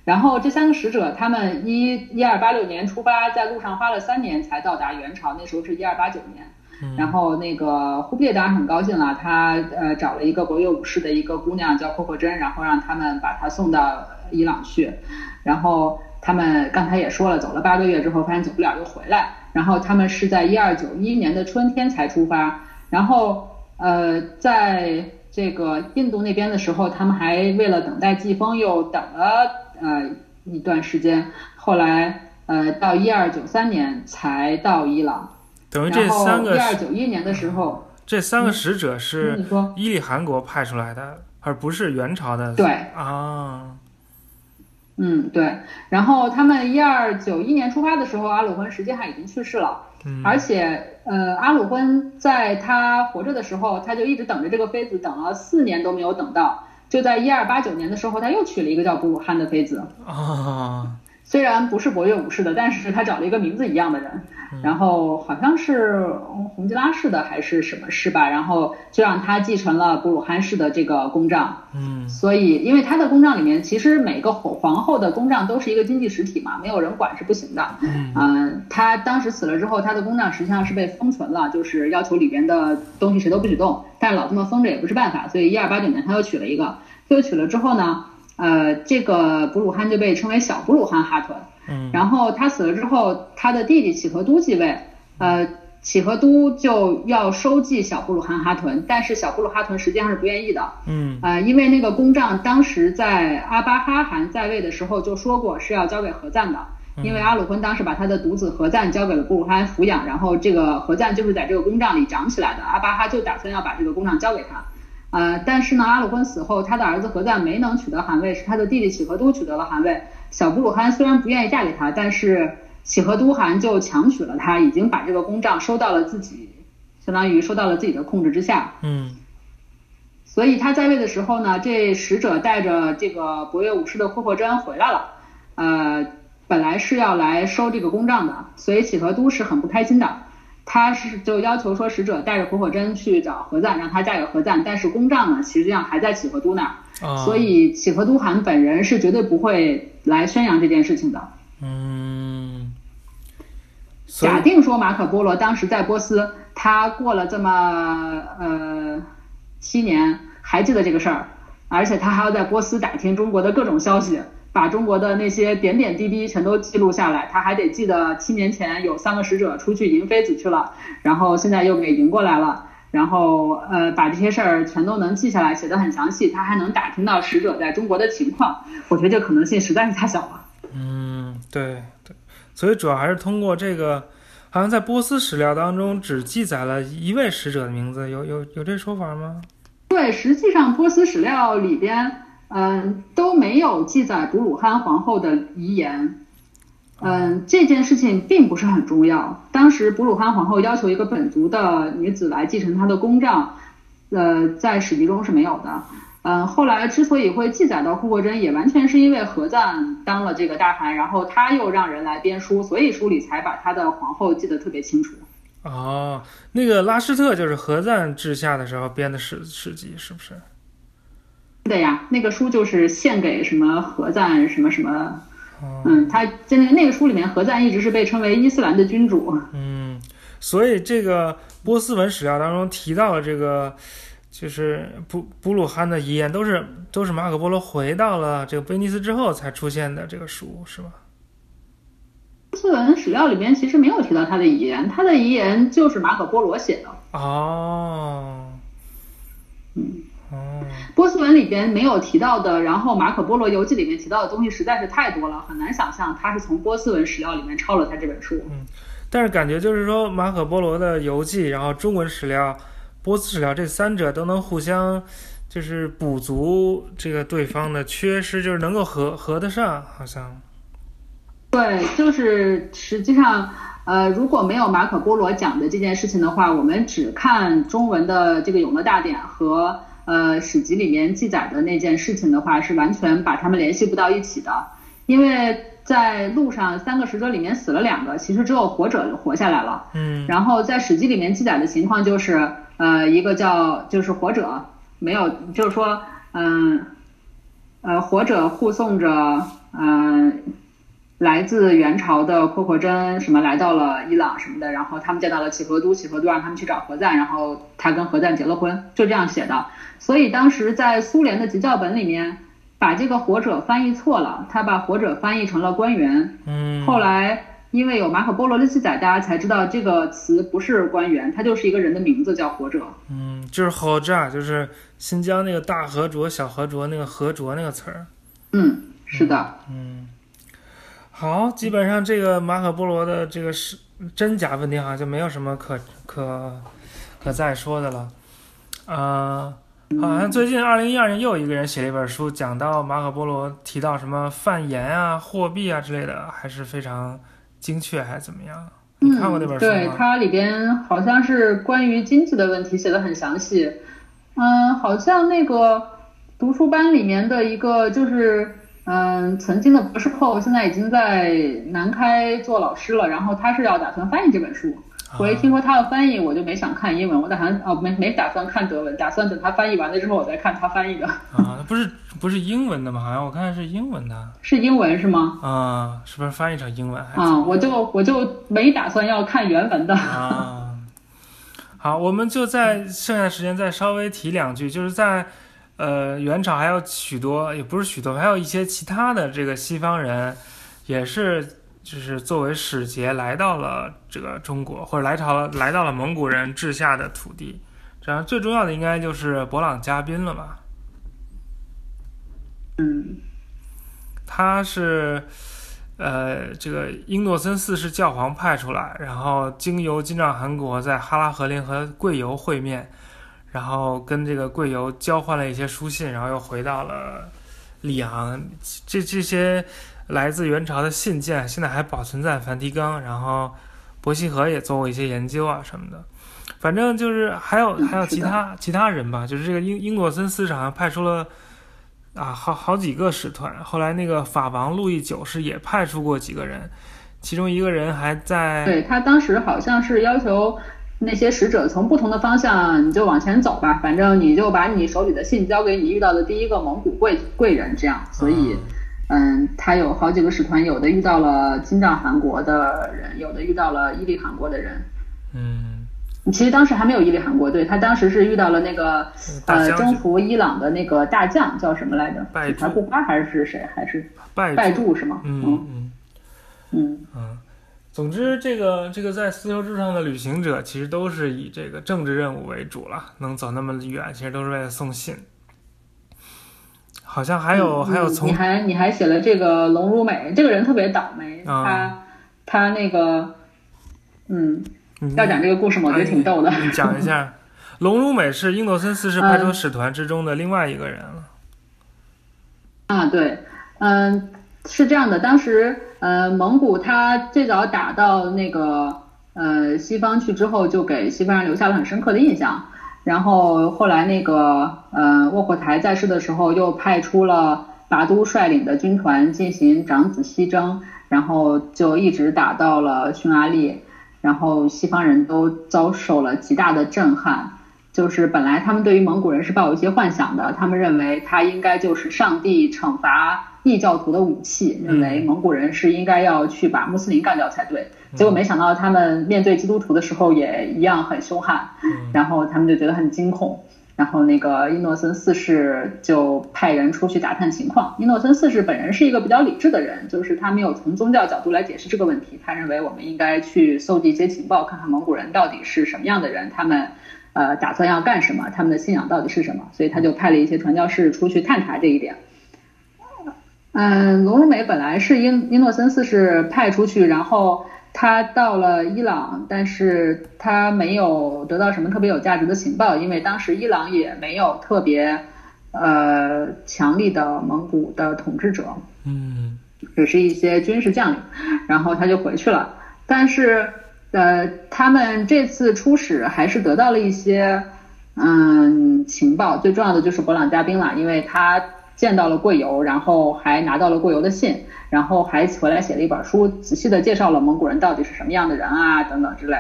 然后这三个使者，他们一一二八六年出发，在路上花了三年才到达元朝，那时候是一二八九年。然后那个忽必烈当然很高兴了，他呃找了一个国乐武士的一个姑娘叫阔阔真，然后让他们把她送到伊朗去。然后他们刚才也说了，走了八个月之后发现走不了就回来。然后他们是在一二九一年的春天才出发。然后呃，在这个印度那边的时候，他们还为了等待季风又等了呃一段时间。后来呃到一二九三年才到伊朗。等于这三个一二九一年的时候，这三个使者嗯是伊利汗国派出来的，而不是元朝的。对啊，嗯，对。然后他们一二九一年出发的时候，阿鲁浑实际上已经去世了，嗯而且呃，阿鲁浑在他活着的时候，他就一直等着这个妃子，等了四年都没有等到。就在一二八九年的时候，他又娶了一个叫布鲁汗的妃子，啊，虽然不是博越武士的，但是他找了一个名字一样的人，然后好像是洪吉拉氏的还是什么氏吧，然后就让他继承了布鲁汉氏的这个公帐。嗯所以，因为他的公帐里面，其实每个皇皇后的公帐都是一个经济实体嘛，没有人管是不行的。嗯嗯，他当时死了之后，他的公帐实际上是被封存了，就是要求里边的东西谁都不许动。但是老这么封着也不是办法，所以一二八九年他又娶了一个，又娶了之后呢，呃，这个布鲁汉就被称为小布鲁汉哈屯。嗯然后他死了之后，他的弟弟乞和都继位，呃，乞和都就要收继小布鲁汗哈屯，但是小布鲁哈屯实际上是不愿意的，嗯呃，因为那个公帐当时在阿巴哈汗在位的时候就说过是要交给和赞的，因为阿鲁坤当时把他的独子何赞交给了布鲁汗抚养，然后这个何赞就是在这个公帐里长起来的，阿巴哈就打算要把这个公帐交给他。呃，但是呢，阿鲁坤死后，他的儿子何赞没能取得汗位，是他的弟弟乞和都取得了汗位。小布鲁汗虽然不愿意嫁给他，但是乞和都汗就强娶了她，已经把这个公帐收到了自己，相当于收到了自己的控制之下。嗯所以他在位的时候呢，这使者带着这个博越武士的霍霍真回来了，呃，本来是要来收这个公账的，所以乞和都是很不开心的。他是就要求说使者带着霍霍真去找何赞，让他嫁给何赞，但是公账呢，实际上还在乞和都那儿，啊，所以乞和都汗本人是绝对不会来宣扬这件事情的。嗯，假定说马可波罗当时在波斯，他过了这么呃七年，还记得这个事儿，而且他还要在波斯打听中国的各种消息，把中国的那些点点滴滴全都记录下来。他还得记得七年前有三个使者出去迎妃子去了，然后现在又给迎过来了。然后呃，把这些事儿全都能记下来，写得很详细。他还能打听到使者在中国的情况，我觉得这可能性实在是太小了。嗯，对对，所以主要还是通过这个，好像在波斯史料当中只记载了一位使者的名字，有有有这说法吗？对，实际上波斯史料里边，嗯，都没有记载布鲁汗皇后的遗言。嗯，这件事情并不是很重要。当时布鲁汗皇后要求一个本族的女子来继承她的公帐，呃，在史籍中是没有的。嗯，后来之所以会记载到库霍真，也完全是因为何赞当了这个大汗，然后他又让人来编书，所以书里才把他的皇后记得特别清楚。哦，那个拉施特就是何赞治下的时候编的史史记，是不是？是的呀，那个书就是献给什么何赞什么什么。哦，嗯，他在那个那个书里面，何赞一直是被称为伊斯兰的君主。嗯，所以这个波斯文史料当中提到的这个，就是布布鲁汉的遗言，都是都是马可波罗回到了这个威尼斯之后才出现的这个书，是吧？波斯文史料里面其实没有提到他的遗言，他的遗言就是马可波罗写的。哦，嗯，哦，波斯文里边没有提到的，然后马可波罗游记里面提到的东西实在是太多了，很难想象他是从波斯文史料里面抄了他这本书。嗯但是感觉就是说，马可波罗的游记，然后中文史料、波斯史料这三者都能互相就是补足这个对方的缺失，就是能够合合得上，好像。对，就是实际上，呃，如果没有马可波罗讲的这件事情的话，我们只看中文的这个《永乐大典》和呃史籍里面记载的那件事情的话，是完全把他们联系不到一起的，因为。在路上，三个使者里面死了两个，其实只有活者活下来了。嗯，然后在史记里面记载的情况就是，呃，一个叫就是活者没有，就是说，嗯，呃，活者护送着，嗯，来自元朝的阔阔真什么来到了伊朗什么的，然后他们见到了乞和都，乞和都让他们去找何赞，然后他跟何赞结了婚，就这样写的。所以当时在苏联的急教本里面。把这个活者翻译错了，他把活者翻译成了官员。嗯，后来因为有马可波罗的记载，大家才知道这个词不是官员，它就是一个人的名字，叫活者。嗯，就是河渣，就是新疆那个大河卓、小河卓那个河卓那个词儿。嗯，是的。嗯，好，基本上这个马可波罗的这个是真假问题，好像就没有什么可可可再说的了。啊。好像最近二零一二年又有一个人写了一本书，讲到马可波罗提到什么贩盐啊、货币啊之类的，还是非常精确，还是怎么样？你看过那本书吗？对，它里边好像是关于经济的问题写的很详细。嗯，好像那个读书班里面的一个就是嗯曾经的博士后，现在已经在南开做老师了，然后他是要打算翻译这本书。我一听说他要翻译，我就没想看英文，我打算哦没没打算看德文，打算等他翻译完了之后我再看他翻译的。啊，不是不是英文的吗？好像我看是英文的。是英文是吗？啊，是不是翻译成英文？啊，我就我就没打算要看原文的。啊，好，我们就在剩下时间再稍微提两句，就是在呃元朝还有许多，也不是许多，还有一些其他的这个西方人，也是。就是作为使节来到了这个中国，或者来朝来到了蒙古人治下的土地，这样最重要的应该就是勃朗嘉宾了吧？嗯，他是呃这个英诺森四世教皇派出来，然后经由金帐汗国在哈拉和林和贵由会面，然后跟这个贵由交换了一些书信，然后又回到了里昂，这这些。来自元朝的信件现在还保存在梵蒂冈，然后伯希和也做过一些研究啊什么的。反正就是还有还有其他其他人吧，就是这个英英诺森四世好像派出了啊好好几个使团。后来那个法王路易九世也派出过几个人，其中一个人还在。对他当时好像是要求那些使者从不同的方向你就往前走吧，反正你就把你手里的信交给你遇到的第一个蒙古贵贵人，这样所以。嗯，他有好几个使团，有的遇到了金帐汗国的人，有的遇到了伊利汗国的人。嗯，其实当时还没有伊利汗国，对他当时是遇到了那个呃征服伊朗的那个大将叫什么来着？拜还布花还是谁？还是拜拜柱是吗？嗯嗯嗯嗯。总之，这个这个在丝绸之路上的旅行者，其实都是以这个政治任务为主了，能走那么远，其实都是为了送信。好像还有还有从你还你还写了这个龙如美这个人特别倒霉，他他那个嗯要讲这个故事吗？我觉得挺逗的。你讲一下，[laughs] 龙如美是英诺森四世派出使团之中的另外一个人了。啊，对，嗯，是这样的，当时呃蒙古他最早打到那个呃西方去之后，就给西方人留下了很深刻的印象。然后后来那个呃卧阔台在世的时候，又派出了拔都率领的军团进行长子西征，然后就一直打到了匈牙利，然后西方人都遭受了极大的震撼。就是本来他们对于蒙古人是抱有一些幻想的，他们认为他应该就是上帝惩罚异教徒的武器，认为蒙古人是应该要去把穆斯林干掉才对。结果没想到他们面对基督徒的时候也一样很凶悍，然后他们就觉得很惊恐。然后那个伊诺森四世就派人出去打探情况。伊诺森四世本人是一个比较理智的人，就是他没有从宗教角度来解释这个问题。他认为我们应该去搜集一些情报，看看蒙古人到底是什么样的人，他们呃打算要干什么，他们的信仰到底是什么。所以他就派了一些传教士出去探查这一点。嗯，罗如美本来是英伊诺森四世派出去，然后。他到了伊朗，但是他没有得到什么特别有价值的情报，因为当时伊朗也没有特别呃强力的蒙古的统治者，嗯，只是一些军事将领，然后他就回去了。但是呃，他们这次出使还是得到了一些嗯情报，最重要的就是勃朗嘉宾了，因为他见到了贵由，然后还拿到了贵由的信。然后还回来写了一本书，仔细的介绍了蒙古人到底是什么样的人啊，等等之类。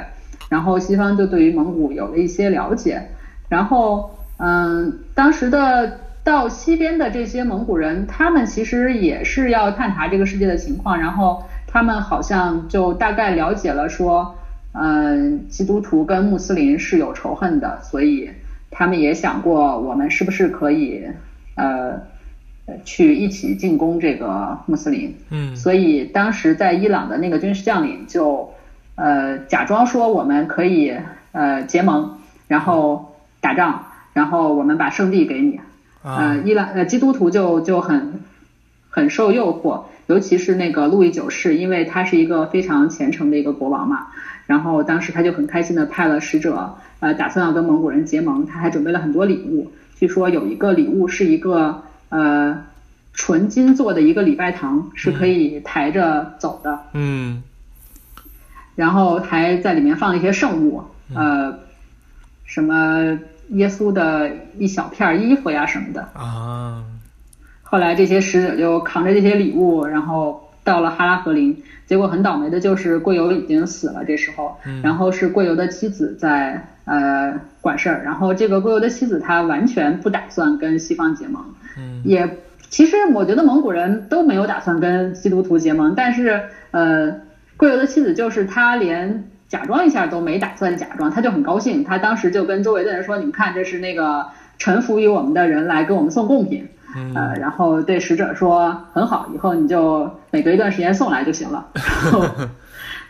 然后西方就对于蒙古有了一些了解。然后，嗯，当时的到西边的这些蒙古人，他们其实也是要探查这个世界的情况。然后他们好像就大概了解了说，嗯，基督徒跟穆斯林是有仇恨的，所以他们也想过，我们是不是可以，呃。去一起进攻这个穆斯林，嗯，所以当时在伊朗的那个军事将领就，呃，假装说我们可以呃结盟，然后打仗，然后我们把圣地给你，呃，伊朗呃基督徒就就很很受诱惑，尤其是那个路易九世，因为他是一个非常虔诚的一个国王嘛，然后当时他就很开心的派了使者，呃，打算要跟蒙古人结盟，他还准备了很多礼物，据说有一个礼物是一个。呃，纯金做的一个礼拜堂是可以抬着走的，嗯，然后还在里面放一些圣物，呃，什么耶稣的一小片衣服呀什么的。啊。后来这些使者就扛着这些礼物，然后到了哈拉和林，结果很倒霉的就是贵由已经死了，这时候，然后是贵由的妻子在呃管事儿，然后这个贵由的妻子她完全不打算跟西方结盟。也其实我觉得蒙古人都没有打算跟基督徒结盟，但是呃，贵由的妻子就是他连假装一下都没打算假装，他就很高兴，他当时就跟周围的人说：“你们看，这是那个臣服于我们的人来给我们送贡品。”呃，然后对使者说：“很好，以后你就每隔一段时间送来就行了。[laughs] ”然后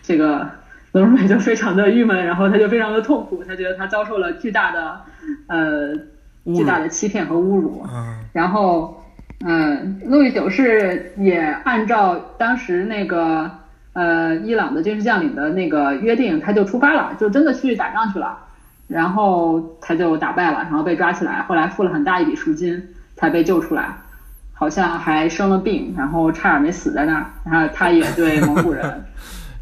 这个罗美就非常的郁闷，然后他就非常的痛苦，他觉得他遭受了巨大的呃。巨大的欺骗和侮辱，然后，嗯，路易九世也按照当时那个呃伊朗的军事将领的那个约定，他就出发了，就真的去打仗去了，然后他就打败了，然后被抓起来，后来付了很大一笔赎金才被救出来，好像还生了病，然后差点没死在那儿，然后他也对蒙古人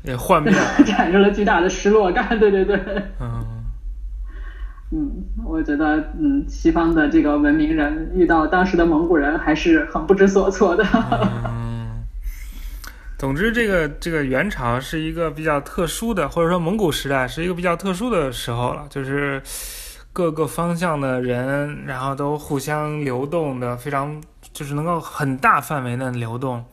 也幻灭，[laughs] 产生了巨大的失落感，对对对，嗯。嗯，我觉得，嗯，西方的这个文明人遇到当时的蒙古人还是很不知所措的。嗯，总之，这个这个元朝是一个比较特殊的，或者说蒙古时代是一个比较特殊的时候了，就是各个方向的人，然后都互相流动的非常，就是能够很大范围的流动。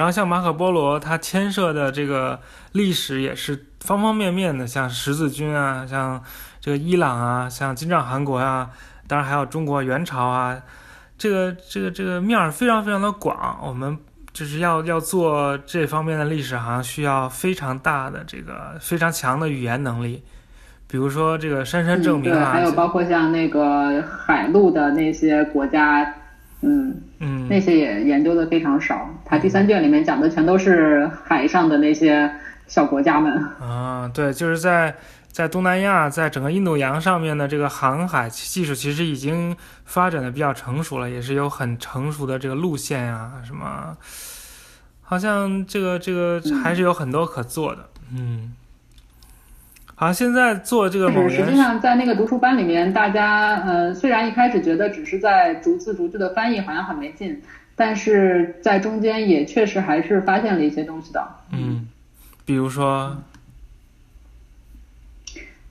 然后像马可波罗，他牵涉的这个历史也是方方面面的，像十字军啊，像。这个伊朗啊，像金帐汗国啊，当然还有中国元朝啊，这个这个这个面儿非常非常的广。我们就是要要做这方面的历史，好像需要非常大的这个非常强的语言能力。比如说这个山山证明啊，还有包括像那个海陆的那些国家，嗯嗯，那些也研究的非常少。他第三卷里面讲的全都是海上的那些小国家们。啊，对，就是在。在东南亚，在整个印度洋上面的这个航海技术，其实已经发展的比较成熟了，也是有很成熟的这个路线呀，什么，好像这个这个还是有很多可做的，嗯。好，现在做这个。是，实际上在那个读书班里面，大家呃，虽然一开始觉得只是在逐字逐句的翻译，好像很没劲，但是在中间也确实还是发现了一些东西的。嗯，比如说。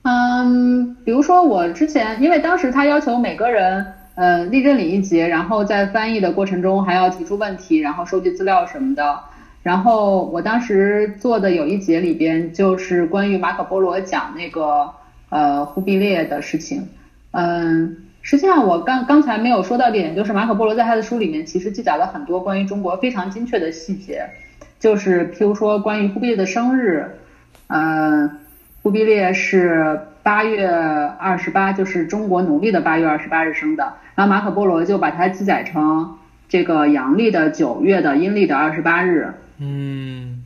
嗯，比如说我之前，因为当时他要求每个人，呃立正领一节，然后在翻译的过程中还要提出问题，然后收集资料什么的。然后我当时做的有一节里边就是关于马可波罗讲那个呃忽必烈的事情。嗯，实际上我刚刚才没有说到点，就是马可波罗在他的书里面其实记载了很多关于中国非常精确的细节，就是譬如说关于忽必烈的生日，嗯，忽必烈是八月二十八，就是中国农历的八月二十八日生的，然后马可波罗就把它记载成这个阳历的九月的阴历的二十八日。嗯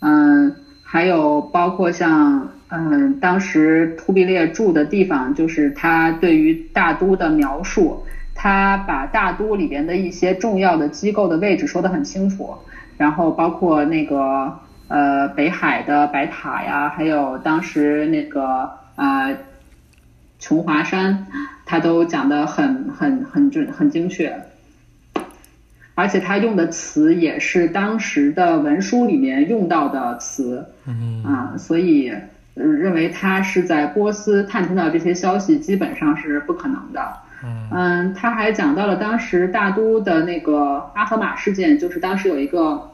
嗯，还有包括像嗯，当时忽必烈住的地方，就是他对于大都的描述，他把大都里边的一些重要的机构的位置说得很清楚，然后包括那个呃北海的白塔呀，还有当时那个呃琼华山，他都讲得很很很准很精确。而且他用的词也是当时的文书里面用到的词，啊，所以认为他是在波斯探听到这些消息基本上是不可能的。嗯，他还讲到了当时大都的那个阿合马事件，就是当时有一个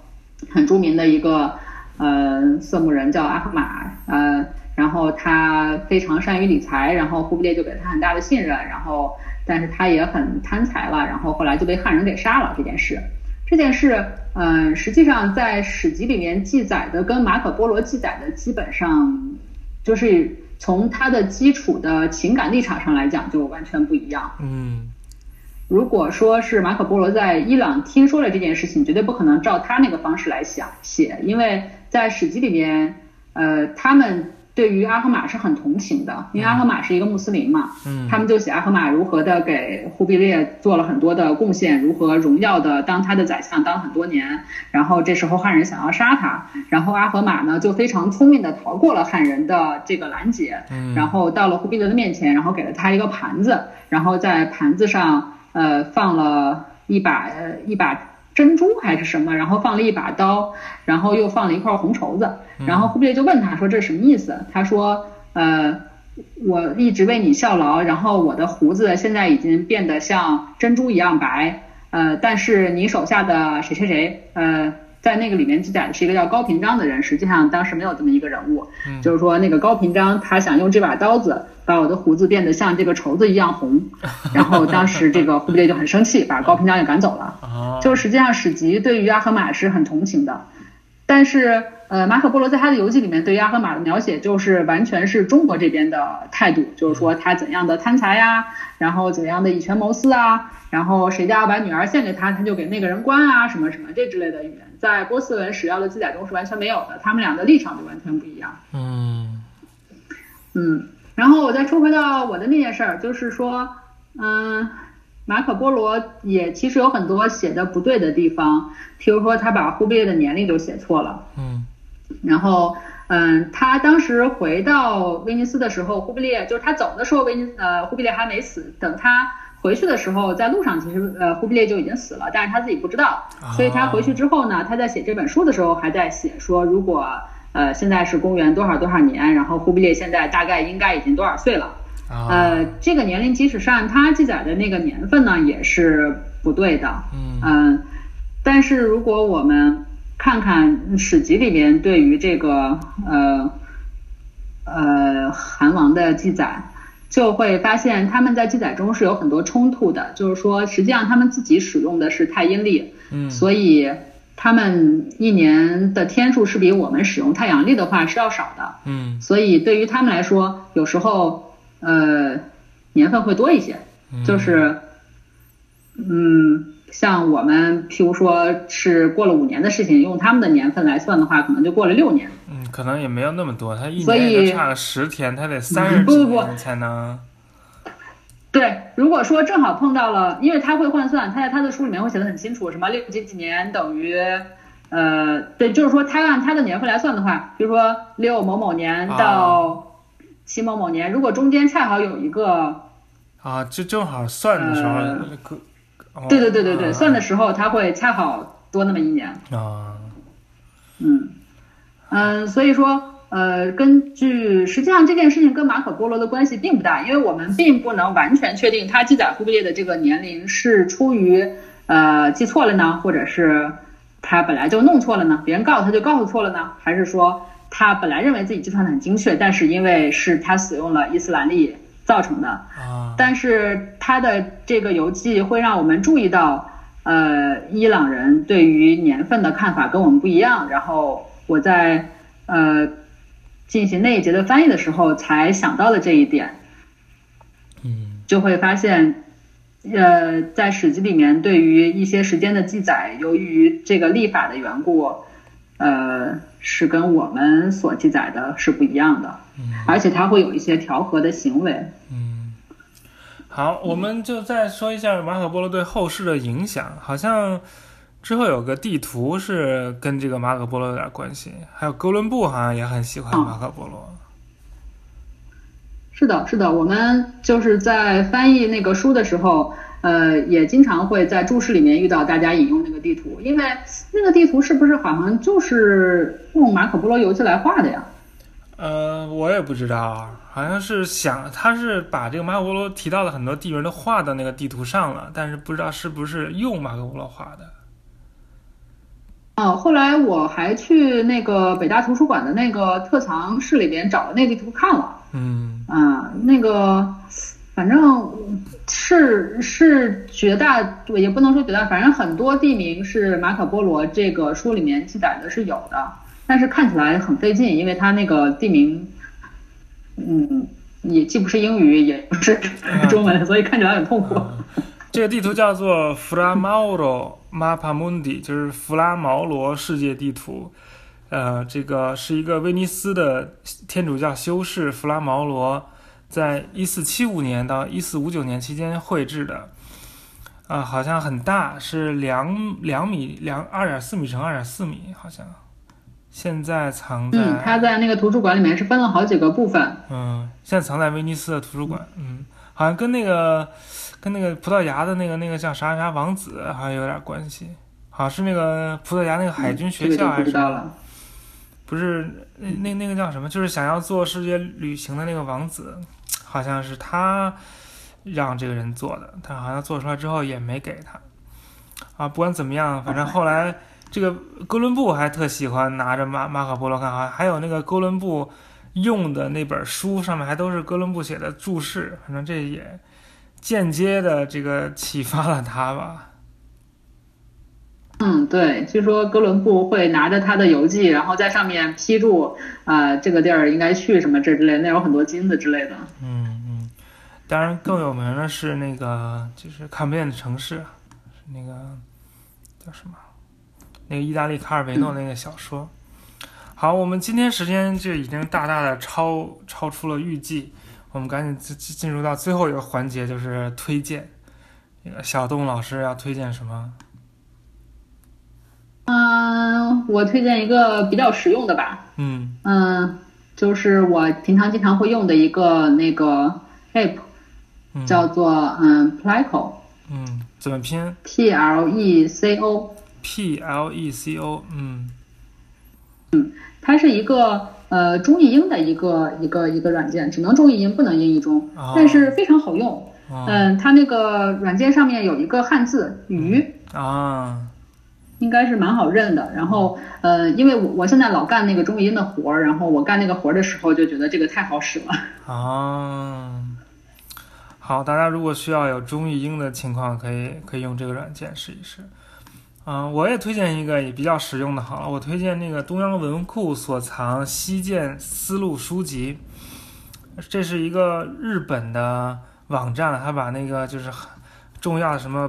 很著名的一个呃色目人叫阿合马，呃，然后他非常善于理财，然后忽必烈就给他很大的信任，然后。但是他也很贪财了，然后后来就被汉人给杀了。这件事，这件事，嗯，实际上在史籍里面记载的跟马可波罗记载的基本上，就是从他的基础的情感立场上来讲就完全不一样。嗯，如果说是马可波罗在伊朗听说了这件事情，绝对不可能照他那个方式来想写，因为在史籍里面，呃，他们。对于阿合马是很同情的，因为阿合马是一个穆斯林嘛，嗯，他们就写阿合马如何的给忽必烈做了很多的贡献，如何荣耀的当他的宰相当很多年，然后这时候汉人想要杀他，然后阿合马呢就非常聪明的逃过了汉人的这个拦截，嗯，然后到了忽必烈的面前，然后给了他一个盘子，然后在盘子上呃放了一把呃一把。珍珠还是什么，然后放了一把刀，然后又放了一块红绸子，然后忽必烈就问他说这是什么意思？他说呃我一直为你效劳，然后我的胡子现在已经变得像珍珠一样白，呃但是你手下的谁谁谁呃。在那个里面记载的是一个叫高平章的人，实际上当时没有这么一个人物，就是说那个高平章他想用这把刀子把我的胡子变得像这个绸子一样红，[laughs] 然后当时这个忽必烈就很生气，[laughs] 把高平章也赶走了。就实际上史籍对于阿合马是很同情的，但是呃马可波罗在他的游记里面对于阿合马的描写就是完全是中国这边的态度，就是说他怎样的贪财呀，然后怎样的以权谋私啊，然后谁家要把女儿献给他，他就给那个人关啊，什么什么这之类的语言。在波斯文史料的记载中是完全没有的，他们俩的立场就完全不一样。嗯嗯，然后我再说回到我的那件事儿，就是说，嗯，马可波罗也其实有很多写的不对的地方，譬如说他把忽必烈的年龄都写错了。嗯，然后，嗯，他当时回到威尼斯的时候，忽必烈就是他走的时候，威尼呃忽必烈还没死，等他。回去的时候，在路上其实呃忽必烈就已经死了，但是他自己不知道，所以他回去之后呢，他在写这本书的时候还在写说，如果呃现在是公元多少多少年，然后忽必烈现在大概应该已经多少岁了，呃这个年龄即使是按他记载的那个年份呢，也是不对的，嗯，但是如果我们看看史籍里面对于这个呃呃韩王的记载。就会发现他们在记载中是有很多冲突的，就是说，实际上他们自己使用的是太阴历，嗯，所以他们一年的天数是比我们使用太阳历的话是要少的，嗯，所以对于他们来说，有时候呃年份会多一些，就是，嗯。像我们，譬如说是过了五年的事情，用他们的年份来算的话，可能就过了六年。嗯，可能也没有那么多，他一年就差了十天，他得三十几天才能。对，如果说正好碰到了，因为他会换算，他在他的书里面会写的很清楚，什么六几几年等于，呃，对，就是说他按他的年份来算的话，比如说六某某年到七某某年，如果中间恰好有一个，啊，就正好算的时候。对对对对对，算的时候他会恰好多那么一年。啊，嗯嗯，所以说呃，根据实际上这件事情跟马可波罗的关系并不大，因为我们并不能完全确定他记载忽必烈的这个年龄是出于呃记错了呢，或者是他本来就弄错了呢，别人告诉他就告诉错了呢，还是说他本来认为自己计算的很精确，但是因为是他使用了伊斯兰历造成的。啊，但是他的这个游记会让我们注意到，呃，伊朗人对于年份的看法跟我们不一样。然后我在呃进行那一节的翻译的时候，才想到了这一点，嗯就会发现，呃，在史记里面对于一些时间的记载，由于这个历法的缘故，呃，是跟我们所记载的是不一样的，嗯而且它会有一些调和的行为。嗯，好，我们就再说一下马可波罗对后世的影响。好像之后有个地图是跟这个马可波罗有点关系，还有哥伦布好像也很喜欢哦马可波罗。是的，是的，我们就是在翻译那个书的时候，呃，也经常会在注释里面遇到大家引用那个地图，因为那个地图是不是好像就是用马可波罗游记来画的呀？呃，我也不知道，好像是想他是把这个马可波罗提到的很多地名都画到那个地图上了，但是不知道是不是用马可波罗画的。哦，后来我还去那个北大图书馆的那个特藏室里边找了那地图看了，嗯啊，那个反正是是绝大，也不能说绝大，反正很多地名是马可波罗这个书里面记载的是有的，但是看起来很费劲，因为他那个地名，嗯，也既不是英语，也不是中文，所以看起来很痛苦。这个地图叫做弗拉毛罗 Mappa Mundi，就是弗拉毛罗世界地图。呃，这个是一个威尼斯的天主教修士弗拉毛罗，在一四七五年到一四五九年期间绘制的。啊、好像很大，是两两米两二点四米乘二点四米，好像。现在藏在嗯，它在那个图书馆里面是分了好几个部分。嗯，现在藏在威尼斯的图书馆。嗯，好像跟那个跟那个葡萄牙的那个那个叫啥啥王子好像有点关系，好像是那个葡萄牙那个海军学校还是什么？不知道了。不是那那那个叫什么？就是想要做世界旅行的那个王子，好像是他让这个人做的，他好像做出来之后也没给他。啊，不管怎么样，反正后来这个哥伦布还特喜欢拿着马马可波罗看，好像还有那个哥伦布用的那本书上面还都是哥伦布写的注释，反正这也间接的这个启发了他吧。嗯，对，据说哥伦布会拿着他的游记，然后在上面批注啊、这个地儿应该去什么这之类，那有很多金子之类的。嗯嗯，当然更有名的是那个就是看不见的城市，是那个叫什么？那个意大利卡尔维诺那个小说。好，我们今天时间就已经大大的超超出了预计，我们赶紧进进进入到最后一个环节，就是推荐。那个小动物老师要推荐什么？嗯，我推荐一个比较实用的吧，嗯嗯，就是我平常经常会用的一个那个 app，嗯叫做嗯 Pleco 嗯，怎么拼 P L E C O，？P L E C O。嗯嗯它是一个呃中译英的一个一个一个软件，只能中译英，不能英译中，哦但是非常好用。哦嗯，它那个软件上面有一个汉字“鱼”，啊应该是蛮好认的。然后，呃，因为我我现在老干那个中译英的活儿，然后我干那个活儿的时候就觉得这个太好使了。啊，好，大家如果需要有中译英的情况，可以可以用这个软件试一试。嗯、我也推荐一个也比较实用的，好了，我推荐那个中央文库所藏西涧丝路书籍，这是一个日本的网站，它把那个就是很重要的什么，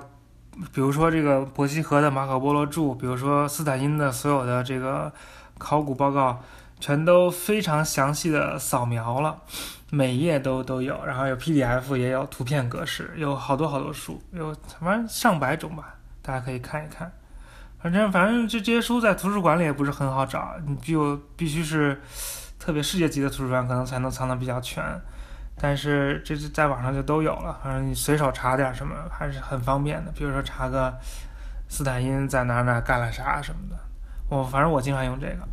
比如说这个伯希和的马可波罗著，比如说斯坦因的所有的这个考古报告，全都非常详细的扫描了。每页都都有，然后有 PDF，也有图片格式，有好多好多书，有反正上百种吧，大家可以看一看。反正反正这这些书在图书馆里也不是很好找，你就必须是特别世界级的图书馆，可能才能藏得比较全。但是这是在网上就都有了，反正你随手查点什么还是很方便的。比如说查个斯坦因在哪哪干了啥什么的，我反正我经常用这个。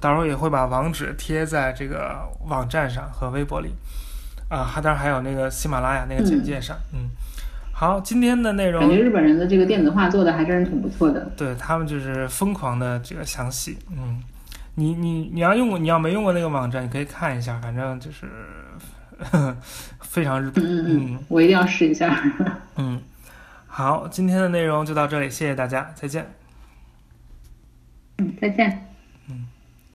到时候也会把网址贴在这个网站上和微博里，啊，还当然还有那个喜马拉雅那个简介上，嗯。好，今天的内容感觉日本人的这个电子化做的还真是挺不错的。对他们就是疯狂的这个详细，嗯，你你你要用过，你要没用过那个网站，你可以看一下，反正就是 [laughs] 非常日本，嗯嗯，我一定要试一下。[laughs] 嗯，好，今天的内容就到这里，谢谢大家，再见。嗯，再见。嗯。